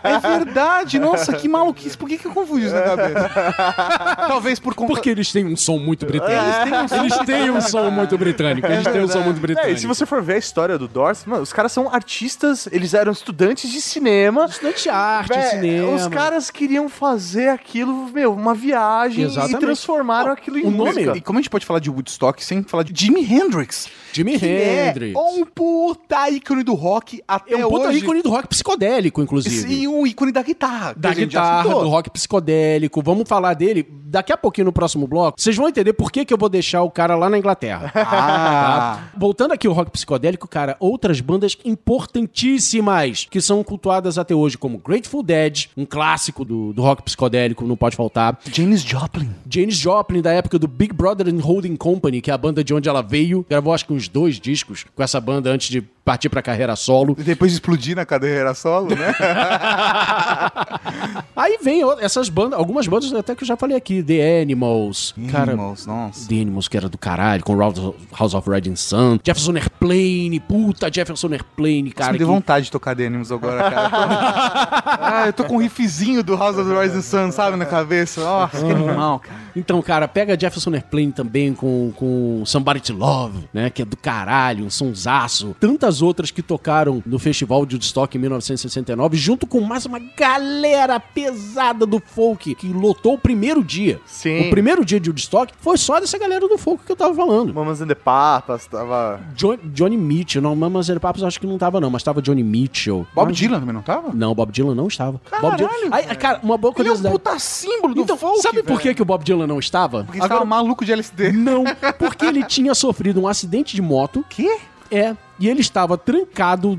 S1: É verdade, nossa, que maluquice. Por que, que eu confundi isso na cabeça? Talvez por conta.
S3: Porque eles têm um som muito britânico.
S1: Eles têm um som-
S3: Eles têm um som muito britânico. Eles têm um som muito
S2: É,
S3: britânico.
S2: e se você for ver a história do Doors, mano, os caras são artistas, eles eram estudantes de cinema.
S3: Estudante de arte,
S2: Vé,
S3: cinema.
S2: Os caras queriam fazer aquilo, meu, uma viagem
S3: Exatamente.
S2: e transformaram aquilo em
S3: o nome-.
S1: E como a gente pode falar de Woodstock sem falar de Jimi Hendrix?
S3: Jimi
S1: Que
S3: Hendrix.
S1: é um puta ícone do rock até
S3: É um puta
S1: hoje.
S3: ícone do rock psicodélico, inclusive.
S1: E um ícone da guitarra.
S3: da guitarra, do rock psicodélico. Vamos falar dele daqui a pouquinho no próximo bloco. Vocês vão entender por que, que eu vou deixar o cara lá na Inglaterra.
S1: Ah.
S3: Tá? Voltando aqui ao rock psicodélico, cara, outras bandas importantíssimas que são cultuadas até hoje, como Grateful Dead, um clássico do, do rock psicodélico, não pode faltar.
S1: Janis Joplin.
S3: Janis Joplin, da época do Big Brother and Holding Company, que é a banda de onde ela veio. Gravou acho que uns dois discos com essa banda antes de partir pra carreira solo.
S1: E depois de explodir na carreira solo, né?
S3: Aí vem essas bandas, algumas bandas até que eu já falei aqui, The Animals. Cara,
S1: Animals, nossa.
S3: The Animals, que era do caralho, com House of- House of Riding Sun. Jefferson Airplane, puta, Jefferson Airplane, cara.
S1: me deu
S3: que-
S1: vontade de tocar The Animals agora, cara. Ah, eu tô com um riffzinho do House of the Rising Sun, sabe, na cabeça. Nossa, que animal, cara.
S3: Então, cara, pega Jefferson Airplane também com, com Somebody to Love, né? Que é do caralho, um sonsaço. Tantas outras que tocaram no Festival de Woodstock em 1969, junto com mais uma galera pesada do folk que lotou o primeiro dia.
S2: Sim.
S3: O primeiro dia de Woodstock foi só dessa galera do folk que eu tava falando.
S2: Mamas and the Papas, tava...
S3: Jo- Johnny Mitchell, não, Mamas and Papas acho que não tava não, mas tava Johnny Mitchell.
S1: Bob
S3: Mas-
S1: Dylan também não tava?
S3: Não, Bob Dylan não estava. Bob Dylan...
S1: Caralho,
S3: Ai, cara, uma boa
S1: Ele é um
S3: curiosidade.
S1: puta símbolo do
S3: então,
S1: folk,
S3: sabe por que, que o Bob Dylan não estava?
S1: Porque ele tava maluco de LSD.
S3: Não, porque ele tinha sofrido um acidente de moto.
S1: Quê?
S3: É. E ele estava trancado,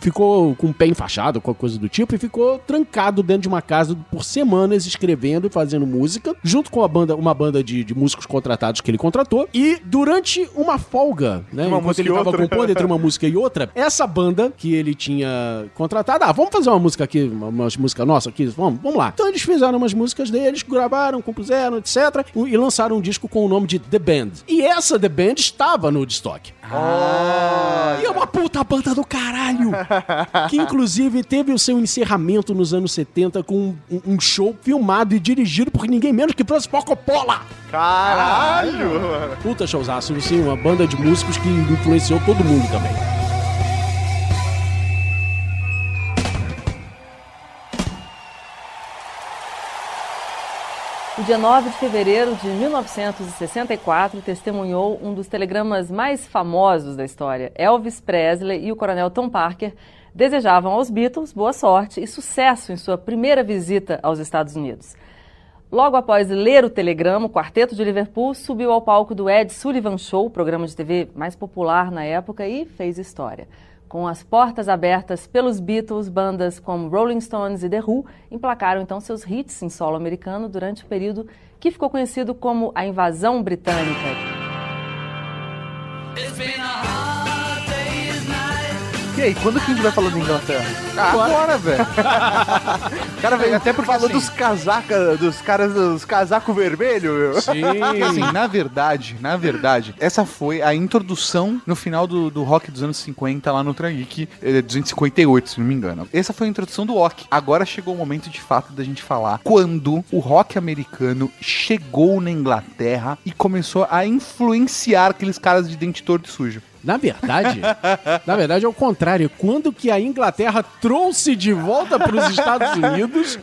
S3: ficou com o pé enfaixado, qualquer coisa do tipo, e ficou trancado dentro de uma casa por semanas escrevendo e fazendo música, junto com a banda, uma banda de, de músicos contratados que ele contratou. E durante uma folga, né?
S2: Uma
S3: enquanto
S2: música
S3: ele estava compondo entre uma música e outra, essa banda que ele tinha contratado, ah, vamos fazer uma música aqui, uma- umas músicas nossas aqui, vamos, vamos lá. Então eles fizeram umas músicas deles, gravaram, compuseram, etc. E lançaram um disco com o nome de The Band. E essa The Band estava no Woodstock. E é uma puta banda do caralho! que inclusive teve o seu encerramento nos anos 70 com um, um show filmado e dirigido por ninguém menos que Francis Coppola!
S2: Caralho!
S3: Puta showzaço, assim, uma banda de músicos que influenciou todo mundo também.
S9: Dia 9 de fevereiro de 1964, testemunhou um dos telegramas mais famosos da história. Elvis Presley e o coronel Tom Parker desejavam aos Beatles boa sorte e sucesso em sua primeira visita aos Estados Unidos. Logo após ler o telegrama, o quarteto de Liverpool subiu ao palco do Ed Sullivan Show, programa de TV mais popular na época, e fez história. Com as portas abertas pelos Beatles, bandas como Rolling Stones e The Who emplacaram então seus hits em solo americano durante o período que ficou conhecido como a invasão britânica.
S2: E aí, quando que a gente vai falar da Inglaterra?
S1: Agora, velho. Cara, velho, até porque
S2: Falou
S1: assim,
S2: dos casaca, dos caras dos casaco vermelho, meu.
S3: Sim.
S1: Assim, na verdade, na verdade, essa foi a introdução no final do, do rock dos anos 50 lá no Trageek, eh, 258, se não me engano. Essa foi a introdução do rock. Agora chegou o momento de fato da gente falar quando o rock americano chegou na Inglaterra e começou a influenciar aqueles caras de dente torto e sujo.
S3: Na verdade, na verdade é o contrário. Quando que a Inglaterra trouxe de volta para os Estados Unidos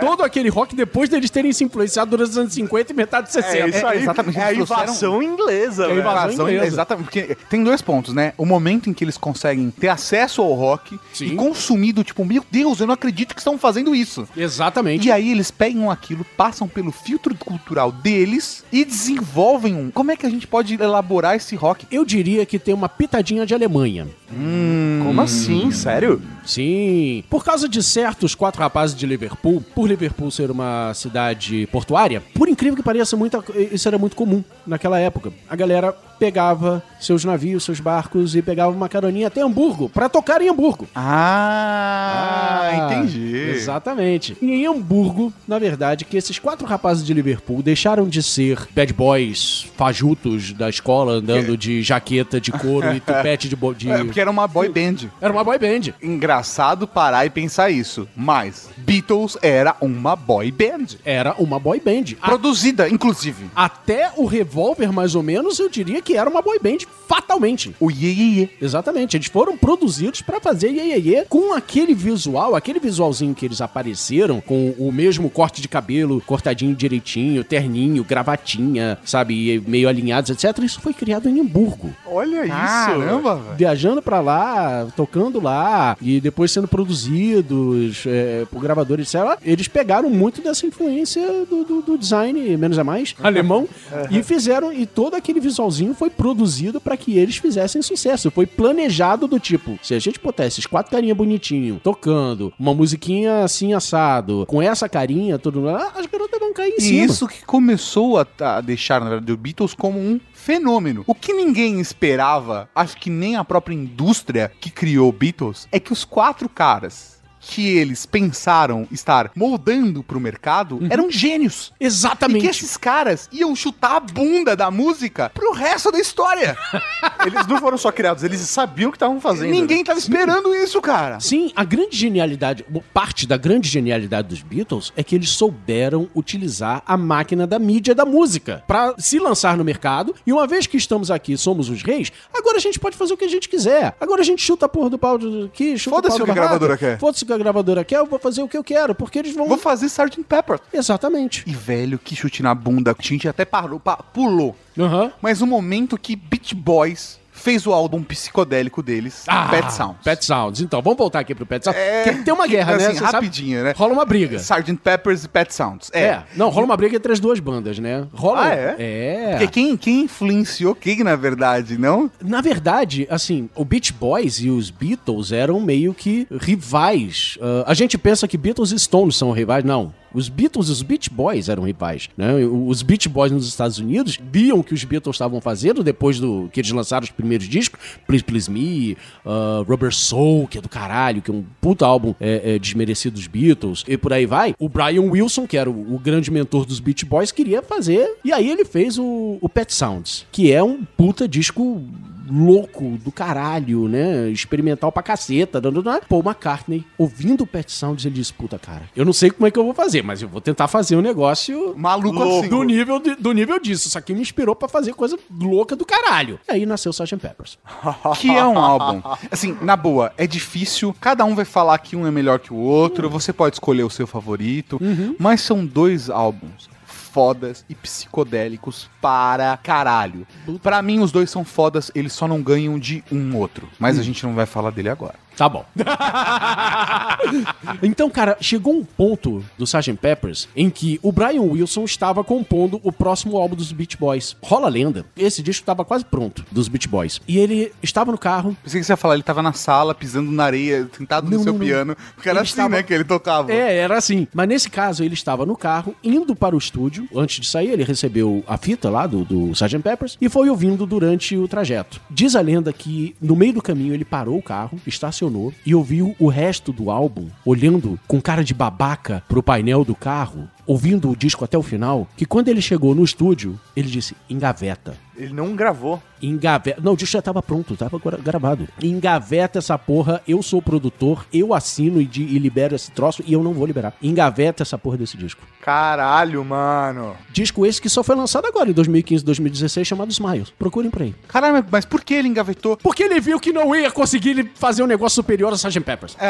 S3: todo aquele rock depois deles terem se influenciado durante os anos 50 e metade de 60.
S2: É isso aí.
S1: exatamente,
S2: É a invasão inglesa,
S3: É a invasão inglesa.
S1: Exatamente, porque tem dois pontos, né? O momento em que eles conseguem ter acesso ao rock
S3: Sim.
S1: e consumir do tipo, meu Deus, eu não acredito que estão fazendo isso.
S3: Exatamente.
S1: E aí eles pegam aquilo, passam pelo filtro cultural deles e desenvolvem um. Como é que a gente pode elaborar esse rock?
S3: Eu diria que tem uma pitadinha de Alemanha.
S2: Como assim? Sério?
S3: Sim. Por causa de certos quatro rapazes de Liverpool, por Liverpool ser uma cidade portuária, por incrível que pareça, muita, isso era muito comum naquela época. A galera pegava seus navios, seus barcos e pegava uma caroninha até Hamburgo, pra tocar em Hamburgo.
S1: Ah, entendi.
S3: Exatamente. E em Hamburgo, na verdade, que esses quatro rapazes de Liverpool deixaram de ser bad boys fajutos da escola, andando de jaqueta de couro e tupete de... bo- de...
S1: É, porque era uma boy band.
S3: Era uma boy band.
S1: Engraçado parar e pensar isso. Mas Beatles era uma boy band.
S3: Era uma boy band. A-
S1: Produzida, inclusive.
S3: Até o Revolver, mais ou menos, eu diria que era uma boy band fatalmente.
S1: O Ye Ye Ye.
S3: Exatamente, eles foram produzidos pra fazer Ye Ye Ye com aquele visual, aquele visualzinho que eles apareceram, com o mesmo corte de cabelo, cortadinho direitinho, terninho, gravatinha, sabe, meio alinhados, etc. Isso foi criado em Hamburgo.
S2: Olha isso.
S1: Caramba, velho.
S3: Viajando pra lá, tocando lá, e depois sendo produzidos é, por gravadores, sei lá, eles pegaram muito dessa influência do, do- do design, menos é mais, alemão, e fizeram, e todo aquele visualzinho foi produzido pra que eles fizessem sucesso. Foi planejado do tipo, se a gente botar esses quatro carinha bonitinho, tocando, uma musiquinha assim assado, com essa carinha, tudo lá, as garotas vão cair em
S1: E
S3: cima.
S1: isso que começou a, a deixar, na verdade, o Beatles como um fenômeno. O que ninguém esperava, acho que nem a própria indústria que criou Beatles, é que os quatro caras que eles pensaram estar moldando pro mercado eram gênios. E
S3: Exatamente.
S1: que esses caras iam chutar a bunda da música pro resto da história.
S2: Eles não foram só criados, eles sabiam o que estavam fazendo.
S1: Ninguém tava esperando isso, cara.
S3: Sim, a grande genialidade, parte da grande genialidade dos Beatles é que eles souberam utilizar a máquina da mídia da música pra se lançar no mercado. E uma vez que estamos aqui, somos os reis, agora a gente pode fazer o que a gente quiser. Agora a gente chuta a porra do pau do- aqui, chuta
S1: Foda-se
S3: pau
S1: o que a gravadora quer.
S3: Foda-se o que a gravadora quer, eu vou fazer o que eu quero, porque eles vão.
S1: Vou fazer Sgt. Pepper.
S3: Exatamente.
S1: E velho, que chute na bunda. A gente até parou, pa- pulou.
S3: Aham.
S1: Mas o momento que Beach Boys fez o álbum psicodélico deles, Pet Sounds.
S3: Ah, Pet Sounds. Então, vamos voltar aqui pro Pet Sounds.
S1: É,
S3: tem uma guerra, né?
S1: assim,
S3: sabe?
S1: rapidinho, né?
S3: Rola uma briga.
S1: Sgt. Peppers e Pet Sounds. É.
S3: É. Não, rola uma briga entre as duas bandas, né? Rola.
S1: Ah, é?
S3: É.
S1: Porque quem, quem influenciou quem, na verdade, não?
S3: Na verdade, assim, o Beach Boys e os Beatles eram meio que rivais. Ah, a gente pensa que Beatles e Stones são rivais, não. Os Beatles e os Beach Boys eram rivais, né? Os Beach Boys nos Estados Unidos viam o que os Beatles estavam fazendo depois do que eles lançaram os primeiros discos, Please Please Me, ah, Rubber Soul, que é do caralho, que é um puta álbum é, é, desmerecido dos Beatles, e por aí vai. O Brian Wilson, que era o, o grande mentor dos Beach Boys, queria fazer, e aí ele fez o, o Pet Sounds, que é um puta disco louco do caralho, né? Experimental pra caceta. Paul McCartney, ouvindo o Pet Sounds, ele disse: Puta, cara, eu não sei como é que eu vou fazer, mas eu vou tentar fazer um negócio
S1: Maluco assim.
S3: do nível, de- do nível disso. Isso aqui me inspirou pra fazer coisa louca do caralho. E aí nasceu o Sgt. Peppers.
S1: Que é um álbum. Assim, na boa, é difícil. Cada um vai falar que um é melhor que o outro. Você pode escolher o seu favorito. Mas são dois álbuns fodas e psicodélicos para caralho. Pra mim, os dois são fodas, eles só não ganham de um outro. Mas a gente não vai falar dele agora.
S3: Tá bom. então, cara, chegou um ponto do Sgt. Peppers em que o Brian Wilson estava compondo o próximo álbum dos Beach Boys. Rola a lenda. Esse disco estava quase pronto, dos Beach Boys. E ele estava no carro.
S1: Pensei que você ia falar, ele tava na sala, pisando na areia, sentado
S3: Não,
S1: no seu
S3: não, não.
S1: piano. Porque era
S3: Ele
S1: assim,
S3: estava-
S1: né, que ele tocava.
S3: É, era assim. Mas nesse caso, ele estava no carro, indo para o estúdio. Antes de sair, ele recebeu a fita lá do, do Sgt. Peppers e foi ouvindo durante o trajeto. Diz a lenda que no meio do caminho ele parou o carro, estacionou e ouviu o resto do álbum, olhando com cara de babaca pro painel do carro, ouvindo o disco até o final, que quando ele chegou no estúdio, ele disse: engaveta.
S2: Ele não gravou.
S3: Engaveta. Não, o disco já tava pronto, tava gra- gravado. Engaveta essa porra, eu sou o produtor, eu assino e, de- e libero esse troço e eu não vou liberar. Engaveta essa porra desse disco.
S2: Caralho, mano.
S3: Disco esse que só foi lançado agora, em 2015, 2016, chamado Smiles. Procurem por aí.
S1: Caralho, mas- por que ele engavetou?
S3: Porque ele viu que não ia conseguir fazer um negócio superior a Sgt. Peppers.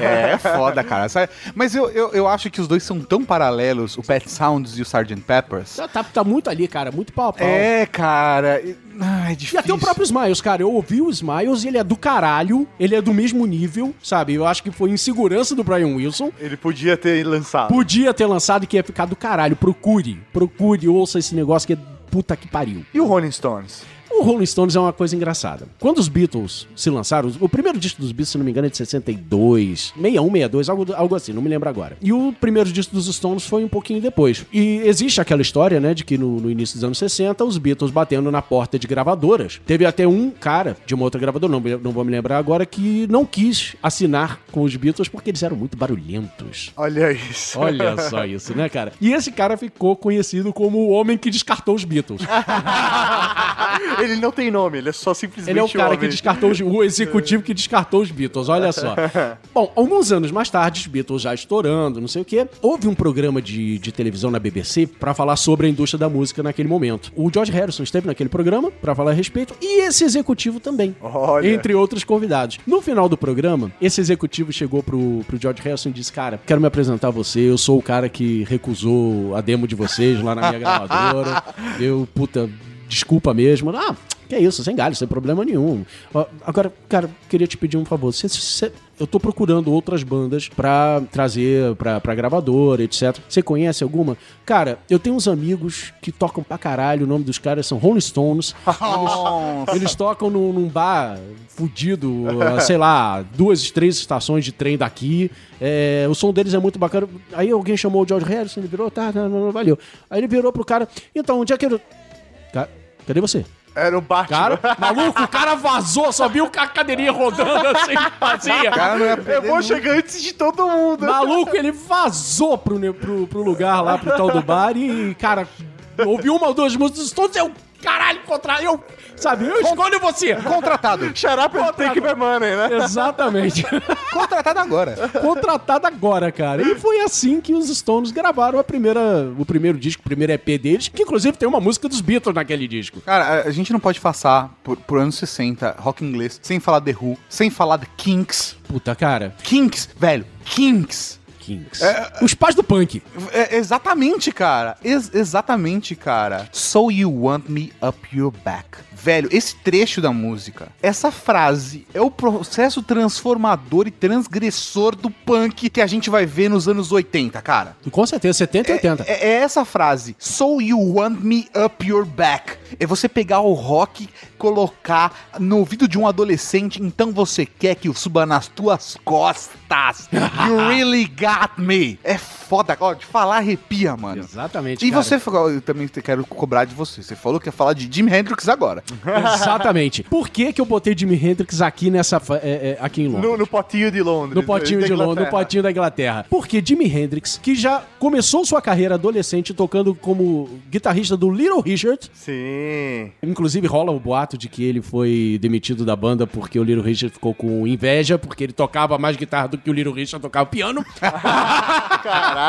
S1: é, é foda, cara. Mas eu, eu, eu acho que os dois são tão paralelos, o Pet Sounds e o Sgt. Peppers.
S3: Tá, tá, tá muito ali, cara, muito pau a pau.
S1: É, cara. e- Ah, é
S3: E
S1: difícil.
S3: até o próprio Smiles, cara. Eu ouvi o Smiles e ele é do caralho. Ele é do mesmo nível, sabe? Eu acho que foi insegurança do Brian Wilson.
S2: Ele podia ter lançado.
S3: Podia ter lançado e que ia ficar do caralho. Procure, procure, ouça esse negócio que é puta que pariu.
S2: E o Rolling Stones?
S3: O Rolling Stones é uma coisa engraçada. Quando os Beatles se lançaram, o primeiro disco dos Beatles, se não me engano, é de 62, 61, 62, algo, algo assim, não me lembro agora. E o primeiro disco dos Stones foi um pouquinho depois. E existe aquela história, né, de que no, no início dos anos 60, os Beatles batendo na porta de gravadoras. Teve até um cara de uma outra gravadora, não, não vou me lembrar agora, que não quis assinar com os Beatles porque eles eram muito barulhentos.
S2: Olha isso.
S3: Olha só isso, né, cara? E esse cara ficou conhecido como o homem que descartou os Beatles.
S2: ele não tem nome, ele é só simplesmente
S3: Ele é o cara
S2: homem.
S3: que descartou os, o executivo que descartou os Beatles, olha só. Bom, alguns anos mais tarde, os Beatles já estourando, não sei o quê, houve um programa de, de televisão na BBC pra falar sobre a indústria da música naquele momento. O George Harrison esteve naquele programa pra falar a respeito e esse executivo também.
S2: Olha.
S3: Entre outros convidados. No final do programa, esse executivo chegou pro, pro George Harrison e disse: Cara, quero me apresentar a você. Eu sou o cara que recusou a demo de vocês lá na minha gravadora. Eu, puta, desculpa mesmo. Ah, que é isso, sem galho, sem problema nenhum. Agora, cara, queria te pedir um favor. Você- você- eu tô procurando outras bandas pra trazer pra, pra gravadora, etc. Você conhece alguma? Cara, eu tenho uns amigos que tocam pra caralho. O nome dos caras são Rolling Stones. Eles, eles tocam num, num bar fudido, ah, sei lá, duas, três estações de trem daqui. É, o som deles é muito bacana. Aí alguém chamou o George Harrison, ele virou, tá, não, não, valeu. Aí ele virou pro cara, então, onde é que eu... Ca- Cadê você?
S2: Era o Batman.
S3: Cara, maluco, o cara vazou, só viu a cadeirinha rodando assim, vazia.
S1: cara não ia
S2: Eu vou chegar antes de todo mundo.
S3: Maluco, ele vazou pro, pro, pro lugar lá, pro tal do bar e, cara, ouviu uma ou duas músicas dos todos, eu, caralho, contra eu, sabe, eu escolho você.
S1: Contratado.
S2: And take my money, né?
S3: Exatamente.
S1: Contratado agora.
S3: Contratado agora, cara. E foi assim que os Stones gravaram a primeira, o primeiro disco, o primeiro EP deles, que inclusive tem uma música dos Beatles naquele disco.
S1: Cara, a, a gente não pode passar por, por anos 60, rock inglês, sem falar The Who, sem falar The Kinks.
S3: Puta, cara.
S1: Kinks, velho, Kinks.
S3: Kings. Os pais do punk.
S1: É, exatamente, cara. Ex- exatamente, cara. So you want me up your back. Velho, esse trecho da música, essa frase é o processo transformador e transgressor do punk que a gente vai ver nos anos 80, cara.
S3: Com certeza, 70 e 80.
S1: É, é essa frase. So you want me up your back. É você pegar o rock, colocar no ouvido de um adolescente, então você quer que eu suba nas tuas costas. You really got me. É foda, ó, de falar arrepia, mano.
S3: Exatamente,
S1: E
S3: cara.
S1: você, falou- eu também quero cobrar de você. Você falou que ia falar de Jimi Hendrix agora.
S3: Exatamente. Por que que eu botei Jimi Hendrix aqui nessa é, é, aqui em Londres?
S2: No, no potinho de Londres.
S3: No potinho
S2: da
S3: de Londres, no
S2: Inglaterra.
S3: potinho da Inglaterra. Porque Jimi Hendrix, que já começou sua carreira adolescente tocando como guitarrista do Little Richard,
S2: Sim.
S3: Inclusive rola o boato de que ele foi demitido da banda porque o Little Richard ficou com inveja, porque ele tocava mais guitarra do que o Little Richard tocava piano.
S2: Caralho.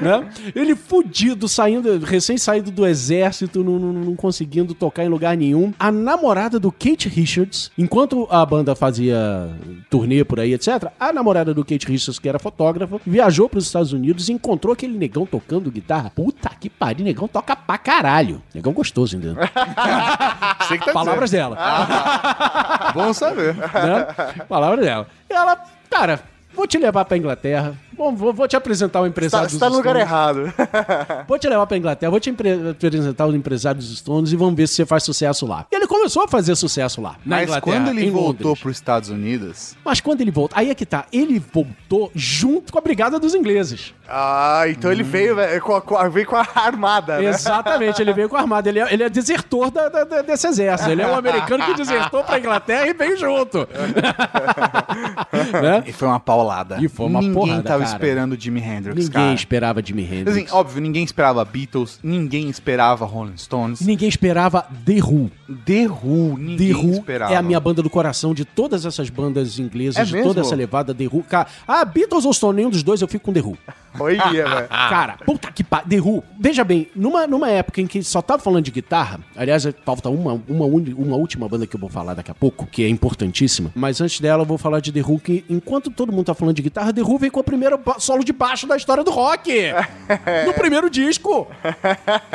S3: Né? Ele fudido, saindo, recém saído do exército, não, não- não conseguindo tocar em lugar nenhum. A namorada do Kate Richards, enquanto a banda fazia turnê por aí, etc., a namorada do Kate Richards, que era fotógrafa, viajou para os Estados Unidos e encontrou aquele negão tocando guitarra. Puta que pariu, negão toca pra caralho. Negão gostoso
S1: que tá
S3: Palavras dela.
S1: dizendo. Bom saber.
S3: né? Palavras dela. E ela, cara, vou te levar pra Inglaterra. Bom, vou, vou te apresentar o
S2: Tá,
S3: empresário
S2: você tá no
S3: dos
S2: lugar
S3: Stones.
S2: errado.
S3: Vou te levar pra Inglaterra, vou te empre- apresentar o empresário dos Stones e vamos ver se você faz sucesso lá. E ele começou a fazer sucesso lá, na
S1: Mas
S3: Inglaterra,
S1: quando ele voltou
S3: Londres.
S1: pros Estados Unidos,
S3: Mas quando ele voltou, aí é que tá, ele voltou junto com a Brigada dos Ingleses.
S2: Ah, então ele veio, velho, com a, com a- veio com a armada, né?
S3: Exatamente, ele veio com a armada, ele é, ele é desertor da- da- desse exército, ele é um americano que desertou pra Inglaterra e veio junto. né?
S1: e foi uma paulada.
S3: E foi uma
S1: Ninguém
S3: porrada,
S1: tava
S3: cara.
S1: esperando Jimi Hendrix,
S3: Ninguém
S1: cara.
S3: esperava Jimi Hendrix.
S1: Assim, óbvio, ninguém esperava Beatles, ninguém esperava Rolling Stones.
S3: Ninguém esperava The Who.
S1: The Who, ninguém
S3: The Who
S1: esperava.
S3: é a minha banda do coração de todas essas bandas inglesas,
S1: É
S3: de
S1: mesmo?
S3: toda essa levada The Who. Cara, ah, Beatles ou Stone, nenhum dos dois eu fico com The Who.
S2: Olha, velho.
S3: Cara, puta que pariu. The Who. Veja bem, numa, numa época em que só tava falando de guitarra, aliás, falta uma, uma, uma última banda que eu vou falar daqui a pouco, que é importantíssima, mas antes dela eu vou falar de The Who, que enquanto todo mundo tá falando de guitarra, The Who veio com o primeiro solo de baixo da história do rock. no primeiro disco.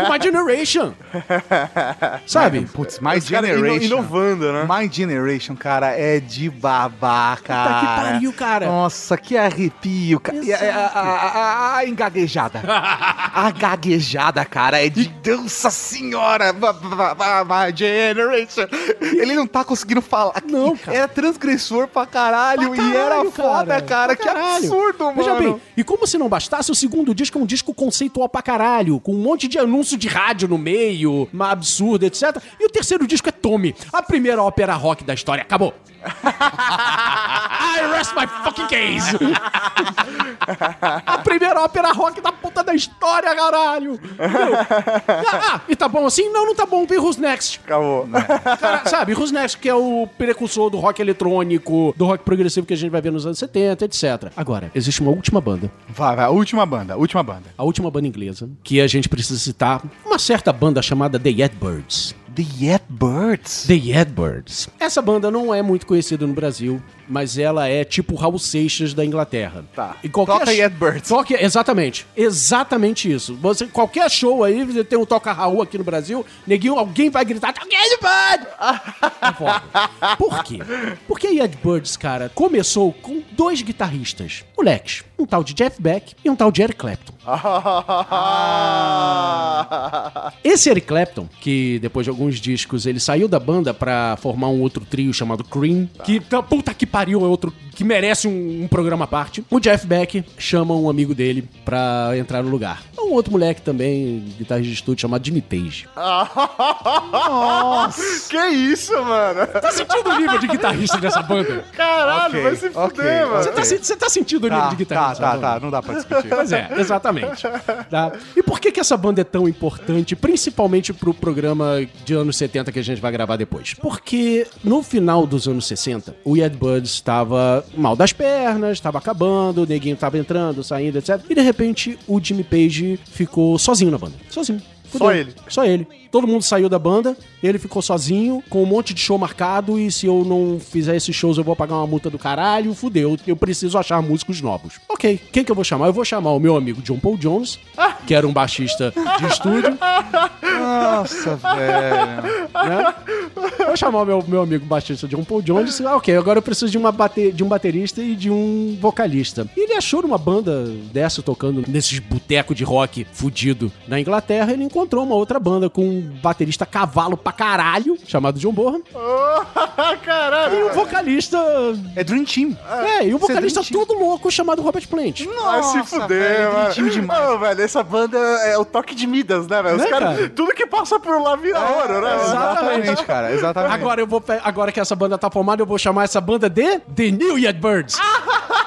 S3: My Generation. Sabe?
S1: Putz, My
S2: Os caras
S1: Generation.
S2: ino- inovando, né?
S1: My Generation, cara, é de babar, cara.
S3: Puta que pariu, cara.
S1: Nossa, que arrepio, cara. E a, a- a- a- engaguejada. a gaguejada, cara, é de Nossa Senhora. My Generation. Ele não tá conseguindo falar.
S3: Não, cara.
S1: Era transgressor pra caralho,
S3: Pra
S1: e era
S3: caralho,
S1: foda, cara.
S3: Pra
S1: Que
S3: caralho.
S1: absurdo, mano.
S3: Veja bem, e como se não bastasse, o segundo disco é um disco conceitual pra caralho, com um monte de anúncio de rádio no meio, uma absurda, etc. E o terceiro disco é Tommy, a primeira ópera rock da história. Acabou. I rest my fucking case. a primeira ópera rock da puta da história, caralho. Ah, ah, e tá bom assim? Não, não tá bom. Vem Who's Next.
S2: Acabou.
S3: Cara, sabe, Who's Next, que é o precursor do rock eletrônico, do rock progressivo que a gente vai ver nos anos 70, etc. Agora, existe uma última banda,
S1: Vai, vai, última banda, última banda.
S3: a última banda inglesa, que a gente precisa citar, uma certa banda chamada The Yardbirds.
S1: The Yardbirds.
S3: The Yardbirds. Essa banda não é muito conhecida no Brasil, mas ela é tipo Raul Seixas da Inglaterra.
S1: Tá.
S3: E qualquer
S1: Toca Yardbirds.
S3: Toque, exatamente. Exatamente isso. Você, qualquer show aí, você tem um Toca Raul aqui no Brasil, neguinho, alguém vai gritar Toca! É foda. Por quê? Porque a Yardbirds, cara, começou com dois guitarristas, moleques. Um tal de Jeff Beck e um tal de Eric Clapton. Esse Eric Clapton, que depois de alguns discos ele saiu da banda pra formar um outro trio chamado Cream, que tá- puta que pariu, é outro que merece um, um programa à parte. O Jeff Beck chama um amigo dele pra entrar no lugar. Um outro moleque também, guitarrista de estúdio, chamado Jimmy Page.
S2: que isso, mano?
S3: Tá sentindo o nível de guitarrista dessa banda?
S2: Caralho,
S1: Ok,
S2: vai se fuder, mano.
S3: Você tá, você tá sentindo o nível
S1: Tá,
S3: de
S1: tá,
S3: guitarrista?
S1: tá,
S3: dessa banda?
S1: tá, não dá pra discutir.
S3: Pois é, exatamente. Tá? E por que, que essa banda é tão importante, principalmente pro programa de anos 70 que a gente vai gravar depois? Porque no final dos anos 60, o Yardbirds estava mal das pernas, estava acabando, o neguinho estava entrando, saindo, etc. E de repente o Jimmy Page ficou sozinho na banda. Sozinho.
S2: Só ele?
S3: Só ele. Todo mundo saiu da banda, ele ficou sozinho, com um monte de show marcado, e se eu não fizer esses shows eu vou pagar uma multa do caralho, fudeu, eu preciso achar músicos novos. Ok, quem que eu vou chamar? Eu vou chamar o meu amigo John Paul Jones, que era um baixista de estúdio,
S1: Nossa, velho.
S3: né? Vou chamar o meu, meu amigo baixista John Paul Jones, ah, ok, agora eu preciso de, uma bate, de um baterista e de um vocalista. E ele achou uma banda dessa tocando nesses botecos de rock fudido na Inglaterra, ele encontrou uma outra banda com um baterista cavalo pra caralho, chamado John Bonham,
S2: Caralho.
S3: e um vocalista...
S1: É Dream Team.
S3: É, e um
S1: é
S3: vocalista
S1: Dream Team.
S3: todo louco chamado Robert Plant.
S2: Se
S1: Nossa,
S2: fuder,
S1: velho,
S2: mano.
S1: time demais.
S2: Ô, velho, essa banda é o toque de Midas, né, velho? Os
S3: Né,
S2: caras,
S3: cara?
S2: tudo que passa por lá vira ouro, né?
S1: Exatamente, cara, exatamente.
S3: Agora eu vou agora que essa banda tá formada, eu vou chamar essa banda de The New Yardbirds.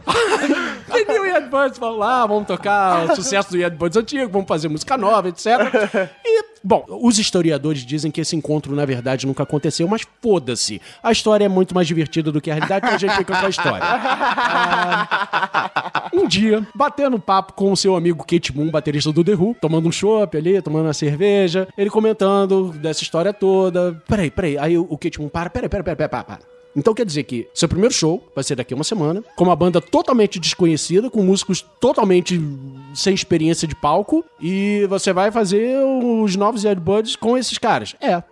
S3: The Aí New Yardbirds vão lá, vamos tocar o sucesso do Yardbirds antigo, vamos fazer música nova, etc. E, bom, os historiadores dizem que esse encontro, na verdade, nunca aconteceu, mas foda-se. A história é muito mais divertida do que a realidade, então a gente fica com a história. Ah, um dia, batendo papo com o seu amigo Kate Moon, baterista do The Who, tomando um chopp ali, tomando uma cerveja, ele comentando dessa história toda. Peraí, peraí. Aí o o Kate Moon para, peraí, peraí, peraí, peraí, para, para. Então quer dizer que seu primeiro show vai ser daqui a uma semana, com uma banda totalmente desconhecida, com músicos totalmente sem experiência de palco, e você vai fazer os novos Yardbirds com esses caras. É.